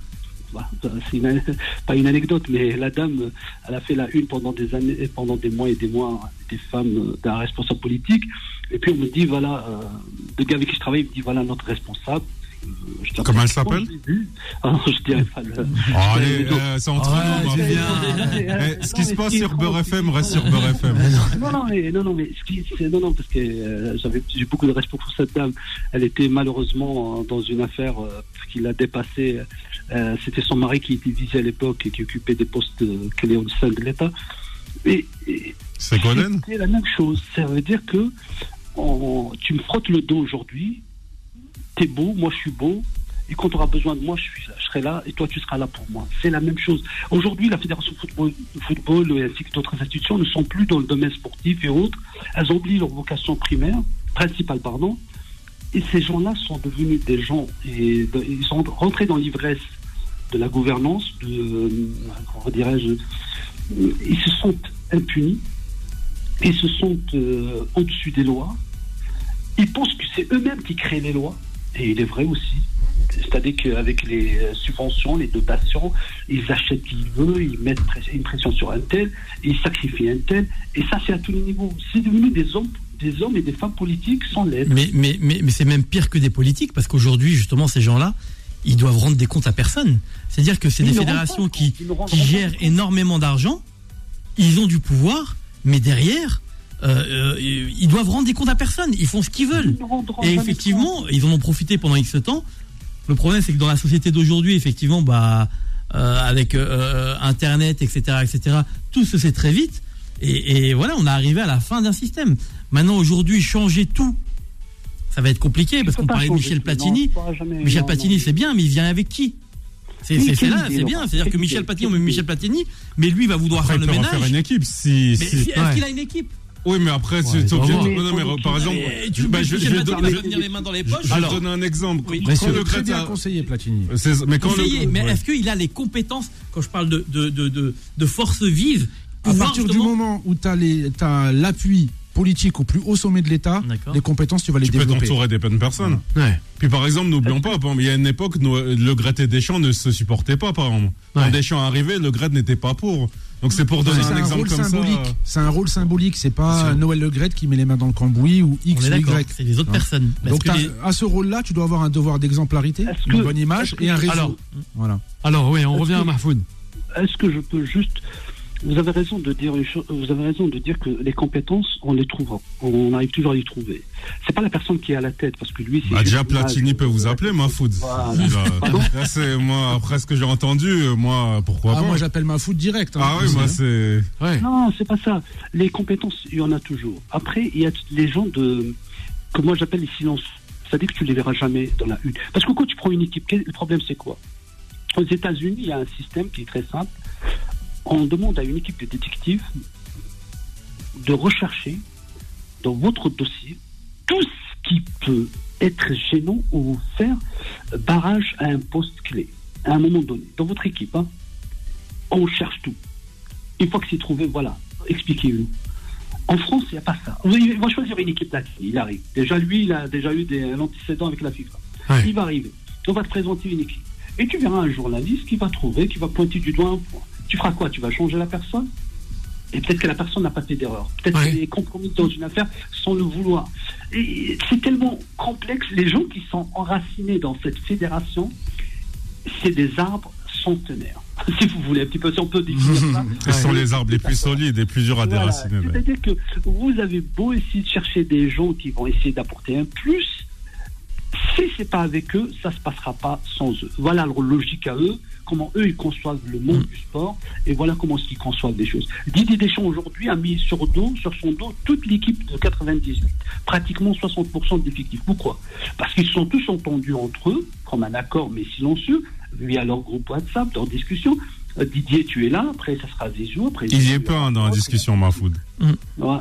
Speaker 9: bah, C'est une- pas une anecdote, mais la dame, elle a fait la une pendant des années, pendant des mois et des mois, des femmes euh, d'un responsable politique. Et puis on me dit, voilà, euh, le gars avec qui je travaille, il me dit, voilà notre responsable.
Speaker 4: Comment elle s'appelle
Speaker 9: je. Ah, dirais pas le.
Speaker 4: Oh, allez, euh, c'est entre
Speaker 2: Ouais,
Speaker 4: nous.
Speaker 2: viens.
Speaker 4: Eh, Ce qui se passe sur Beurre FM reste sur Beurre FM.
Speaker 9: Non, non, mais, non, non, mais ce qui, c'est- non, non, parce que euh, j'avais, j'ai beaucoup de respect pour cette dame. Elle était malheureusement euh, dans une affaire euh, qui l'a dépassée. Euh, c'était son mari qui était visé à l'époque et qui occupait des postes euh, clés au sein de l'État. Et, et
Speaker 4: C'est
Speaker 9: la même chose. Ça veut dire que on- tu me frottes le dos aujourd'hui, t'es beau, moi je suis beau, et quand tu auras besoin de moi, je, suis, je serai là, et toi tu seras là pour moi. C'est la même chose. Aujourd'hui, la Fédération de football, football ainsi que d'autres institutions ne sont plus dans le domaine sportif et autres. Elles oublient leur vocation primaire, principale, pardon. Et ces gens-là sont devenus des gens, et ils sont rentrés dans l'ivresse de la gouvernance, de, euh, comment dirais-je, ils se sont impunis, ils se sont euh, au-dessus des lois. Ils pensent que c'est eux-mêmes qui créent les lois, et il est vrai aussi. C'est-à-dire qu'avec les euh, subventions, les dotations, ils achètent qui ils veulent, ils mettent une pression sur un tel, ils sacrifient un tel, et ça c'est à tous les niveaux. C'est devenu des hommes, des hommes et des femmes politiques sans l'aide.
Speaker 3: Mais, mais, mais, mais c'est même pire que des politiques, parce qu'aujourd'hui, justement, ces gens-là, ils doivent rendre des comptes à personne. C'est-à-dire que c'est des fédérations qui, qui gèrent énormément d'argent, ils ont du pouvoir, mais derrière, euh, euh, ils doivent rendre des comptes à personne. Ils font ce qu'ils veulent. Et effectivement, ils en ont profité pendant X temps. Le problème, c'est que dans la société d'aujourd'hui, effectivement, bah, euh, avec euh, Internet, etc., etc., tout se sait très vite. Et, et voilà, on est arrivé à la fin d'un système. Maintenant, aujourd'hui, changer tout, ça va être compliqué parce qu'on parlait de Michel Platini.
Speaker 9: non, jamais-
Speaker 3: Michel
Speaker 9: non,
Speaker 3: Platini, c'est bien, mais il vient avec qui? C'est là, c'est bien. C'est-à-dire que Michel Platini, on met Michel Platini, mais lui, il va vouloir
Speaker 4: Après,
Speaker 3: faire le ménage.
Speaker 4: une équipe. Si- si-
Speaker 3: est-ce
Speaker 2: Ouais.
Speaker 3: qu'il a une équipe?
Speaker 4: Oui, mais après,
Speaker 2: Ouais, vas
Speaker 4: obligé. Non, non, mais par exemple,
Speaker 3: Et Tu
Speaker 4: bah,
Speaker 3: veux
Speaker 4: je- je vais
Speaker 3: Platini
Speaker 4: donner-
Speaker 3: les mains dans les
Speaker 4: je
Speaker 3: poches
Speaker 4: vais
Speaker 3: Alors,
Speaker 4: te donner un exemple.
Speaker 3: Oui.
Speaker 4: Quand le
Speaker 6: très bien conseillé, Platini.
Speaker 4: c'est- mais quand le-
Speaker 3: conseiller, mais
Speaker 4: ouais.
Speaker 3: est-ce qu'il a les compétences, quand je parle de, de, de, de, de force vive,
Speaker 6: À partir du moment où tu as l'appui politique au plus haut sommet de l'État, les compétences, tu vas les
Speaker 4: tu peux
Speaker 6: développer.
Speaker 4: t'entourer des bonnes personnes.
Speaker 2: Ouais.
Speaker 4: Puis par exemple, n'oublions pas, par exemple, il y a une époque, le Gret et Deschamps ne se supportaient pas, par exemple. Quand
Speaker 2: Ouais.
Speaker 4: Deschamps arrivait, le Gret n'était pas pour. Donc c'est pour donner un
Speaker 6: un
Speaker 4: exemple comme
Speaker 6: symbolique.
Speaker 4: ça.
Speaker 6: C'est un rôle symbolique. C'est pas. Noël Le Gret qui met les mains dans le cambouis ou
Speaker 3: On
Speaker 6: X ou Y.
Speaker 3: c'est les autres personnes. Parce
Speaker 6: Donc
Speaker 3: que
Speaker 6: t'as-
Speaker 3: les-
Speaker 6: à ce rôle-là, tu dois avoir un devoir d'exemplarité, une bonne image
Speaker 9: que-
Speaker 6: et un réseau.
Speaker 2: Alors,
Speaker 6: voilà.
Speaker 2: alors oui, on revient
Speaker 9: que-
Speaker 2: à Mahfoud.
Speaker 9: Est-ce que je peux juste. Vous avez raison de dire une chose- vous avez raison de dire que les compétences, on les trouvera. On arrive toujours à les trouver. C'est pas la personne qui est à la tête, parce que lui, c'est.
Speaker 4: Bah, déjà. Platini peut vous appeler, ma foot.
Speaker 9: Voilà.
Speaker 4: Là, c'est moi, après ce que j'ai entendu, moi, pourquoi
Speaker 6: Ah,
Speaker 4: pas
Speaker 6: moi, j'appelle ma foot direct. hein.
Speaker 4: Ah oui, moi, c'est.
Speaker 2: Ouais.
Speaker 9: Non, c'est pas ça. Les compétences, il y en a toujours. Après, il y a les gens de que moi j'appelle les silences. C'est-à-dire que tu les verras jamais dans la une. Parce que quand tu prends une équipe, quel- le problème c'est quoi? Aux États-Unis, il y a un système qui est très simple. On demande à une équipe de détectives de rechercher dans votre dossier tout ce qui peut être gênant ou faire barrage à un poste clé à un moment donné dans votre équipe. hein. On cherche tout. Une fois que c'est trouvé, voilà, expliquez-nous. En France, il n'y a pas ça. Il va choisir une équipe latine, il arrive. Déjà, lui, il a déjà eu des, un antécédent avec la FIFA.
Speaker 2: Ouais.
Speaker 9: Il va arriver. On va te présenter une équipe. Et tu verras un journaliste qui va trouver, qui va pointer du doigt un point. Tu feras quoi? Tu vas changer la personne? Et peut-être que la personne n'a pas fait d'erreur. Peut-être
Speaker 2: Ouais.
Speaker 9: qu'elle est compromise dans une affaire sans le vouloir. Et c'est tellement complexe. Les gens qui sont enracinés dans cette fédération, c'est des arbres centenaires. Si vous voulez, un petit peu, si on peut définir ça.
Speaker 4: Ce sont les arbres les plus solides et plus durs à
Speaker 9: Voilà.
Speaker 4: déraciner. ouais.
Speaker 9: C'est-à-dire que vous avez beau essayer de chercher des gens qui vont essayer d'apporter un plus, si c'est pas avec eux, ça se passera pas sans eux. Voilà leur logique à eux, comment eux ils conçoivent le
Speaker 2: Mm.
Speaker 9: monde du sport, et voilà comment ils conçoivent des choses. Didier Deschamps aujourd'hui a mis sur dos, sur son dos, toute l'équipe de 98, pratiquement 60% de l'effectif. Pourquoi? Parce qu'ils sont tous entendus entre eux, comme un accord mais silencieux, via leur groupe WhatsApp, leur discussion. Euh, Didier, tu es là, après ça sera Zizou, après
Speaker 4: Il n'y est pas hein, dans la discussion, Mahfoud.
Speaker 9: Euh, euh,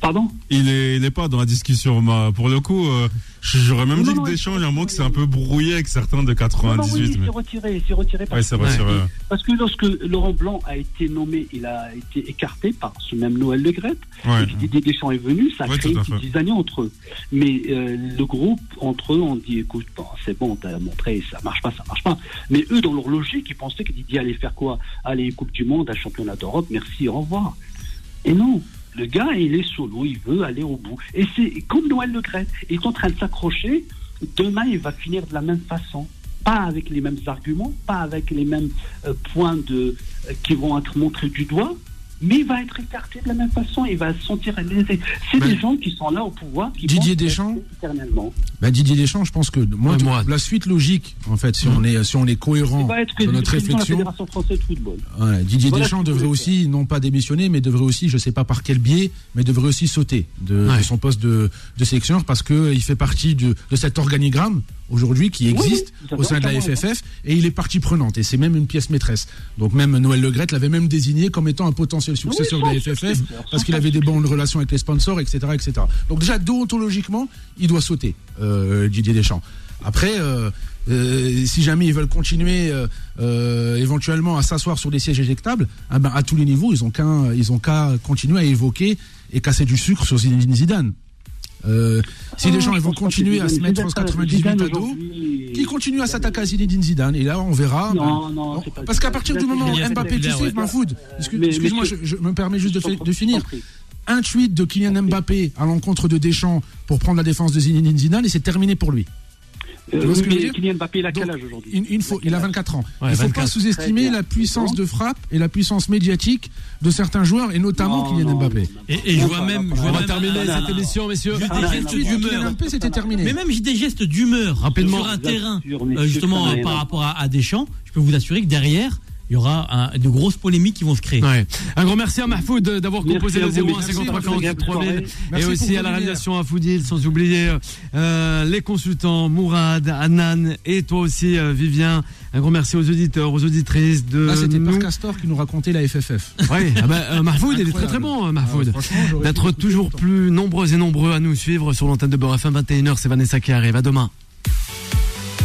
Speaker 9: pardon
Speaker 4: Il est, il est pas dans la discussion. Ma- Pour le coup, euh, j'aurais même
Speaker 9: Non,
Speaker 4: dit
Speaker 9: non,
Speaker 4: que
Speaker 9: il-
Speaker 4: Deschamps, j'ai un mot que c'est un peu brouillé avec certains de
Speaker 9: Non, non,
Speaker 4: 98.
Speaker 9: oui, il
Speaker 4: mais...
Speaker 9: s'est retiré, il s'est retiré parce,
Speaker 4: Ouais, c'est vrai.
Speaker 9: parce que lorsque Laurent Blanc a été nommé, il a été écarté par ce même Noël Le Gret,
Speaker 4: Ouais.
Speaker 9: et Didier Deschamps est venu, ça a
Speaker 4: Ouais,
Speaker 9: créé une
Speaker 4: à
Speaker 9: petite zizanie entre eux. Mais euh, le groupe, entre eux, on dit, écoute, bon, c'est bon, t'as montré, ça marche pas, ça marche pas. Mais eux, dans leur logique, ils pensaient que Didier allait faire quoi? Aller Coupe du Monde, un championnat d'Europe, merci, au revoir. Et non, le gars, il est solo, il veut aller au bout. Et c'est comme Noël Le Gret, il est en train de s'accrocher, demain, il va finir de la même façon. Pas avec les mêmes arguments, pas avec les mêmes euh, points de, euh, qui vont être montrés du doigt, mais il va être écarté de la même façon, il va se sentir lésé. C'est
Speaker 6: Ben,
Speaker 9: des gens qui sont là au pouvoir, qui
Speaker 6: Didier
Speaker 9: pensent
Speaker 6: Deschamps
Speaker 9: éternellement.
Speaker 6: Bah, Didier Deschamps, je pense que moi,
Speaker 2: Ouais, moi.
Speaker 6: la suite logique, en fait, si on est si on est cohérent
Speaker 9: Il va être
Speaker 6: dans notre
Speaker 9: de la
Speaker 6: réflexion,
Speaker 9: Fédération française de football.
Speaker 6: Ouais, Didier
Speaker 9: Voilà
Speaker 6: Deschamps devrait aussi, non pas démissionner, mais devrait aussi, je sais pas par quel biais, mais devrait aussi sauter de,
Speaker 2: Ouais.
Speaker 6: de son poste de, de sélectionneur parce que il fait partie de, de cet organigramme aujourd'hui qui existe
Speaker 9: oui,
Speaker 6: au sein de la FFF et il est partie prenante et c'est même une pièce maîtresse. Donc même Noël Le Graët l'avait même désigné comme étant un potentiel successeur
Speaker 9: Oui,
Speaker 6: de la FFF
Speaker 9: successeur,
Speaker 6: parce qu'il avait des
Speaker 9: successeur.
Speaker 6: bonnes relations avec les sponsors, etc., etc. Donc déjà déontologiquement, il doit sauter euh, Didier Deschamps. Après. euh, euh, si jamais ils veulent continuer éventuellement à s'asseoir sur des sièges éjectables, ah ben, à tous les niveaux, ils ont qu'à continuer à évoquer et casser du sucre sur Zidane. Euh, si
Speaker 9: Ah,
Speaker 6: les gens ils vont continuer à se mettre en
Speaker 9: Zidane-
Speaker 6: 98
Speaker 9: Zidane
Speaker 6: à dos, qui continue à s'attaquer à Zinedine Zidane et là on verra.
Speaker 9: Non,
Speaker 6: ben,
Speaker 9: non,
Speaker 6: parce qu'à partir du moment où Mbappé, tu sais. Mahfoud, excuse-moi, je, me permets juste de, finir. Un tweet de Kylian Mbappé à l'encontre de Deschamps pour prendre la défense de Zinedine Zidane et c'est terminé pour lui.
Speaker 9: Euh, oui, Kylian Mbappé, il a quel âge aujourd'hui
Speaker 6: il, il faut, il a 24 ans.
Speaker 2: Ouais,
Speaker 6: il ne faut
Speaker 2: 24.
Speaker 6: pas sous-estimer la puissance de frappe et la puissance médiatique de certains joueurs et notamment
Speaker 9: Non,
Speaker 6: Kylian
Speaker 9: non,
Speaker 6: Mbappé.
Speaker 9: non,
Speaker 3: Et-
Speaker 9: non,
Speaker 3: et je vois même- je vois
Speaker 2: On
Speaker 9: non,
Speaker 2: va
Speaker 3: même-
Speaker 2: terminer cette
Speaker 9: non.
Speaker 2: émission, messieurs.
Speaker 3: Juste
Speaker 9: Ah.
Speaker 6: Kylian Mbappé, c'était terminé.
Speaker 3: Mais même des gestes d'humeur
Speaker 2: Rapidement.
Speaker 3: sur un terrain, euh, justement par rapport à, à Deschamps, je peux vous assurer que derrière, il y aura un- de grosses polémiques qui vont se créer.
Speaker 2: Ouais. Un grand merci à Mahfoud d'avoir
Speaker 9: Merci
Speaker 2: composé le
Speaker 9: vous,
Speaker 2: 01
Speaker 9: merci,
Speaker 2: 53
Speaker 9: merci,
Speaker 2: 48 3000
Speaker 9: merci.
Speaker 2: et aussi à la réalisation à Foudil sans oublier euh, les consultants Mourad, Anan et toi aussi euh, Vivien. Un grand merci aux auditeurs, aux auditrices de
Speaker 6: Là, c'était
Speaker 2: nous.
Speaker 6: Par Castor qui nous racontait la FFF.
Speaker 2: Ouais, ah bah, euh, Mahfoud, il est très très bon, euh, Mahfoud.
Speaker 6: Ah,
Speaker 2: D'être toujours plus nombreux et nombreux à nous suivre sur l'antenne de Beurre FM 21h, c'est Vanessa qui arrive. À demain.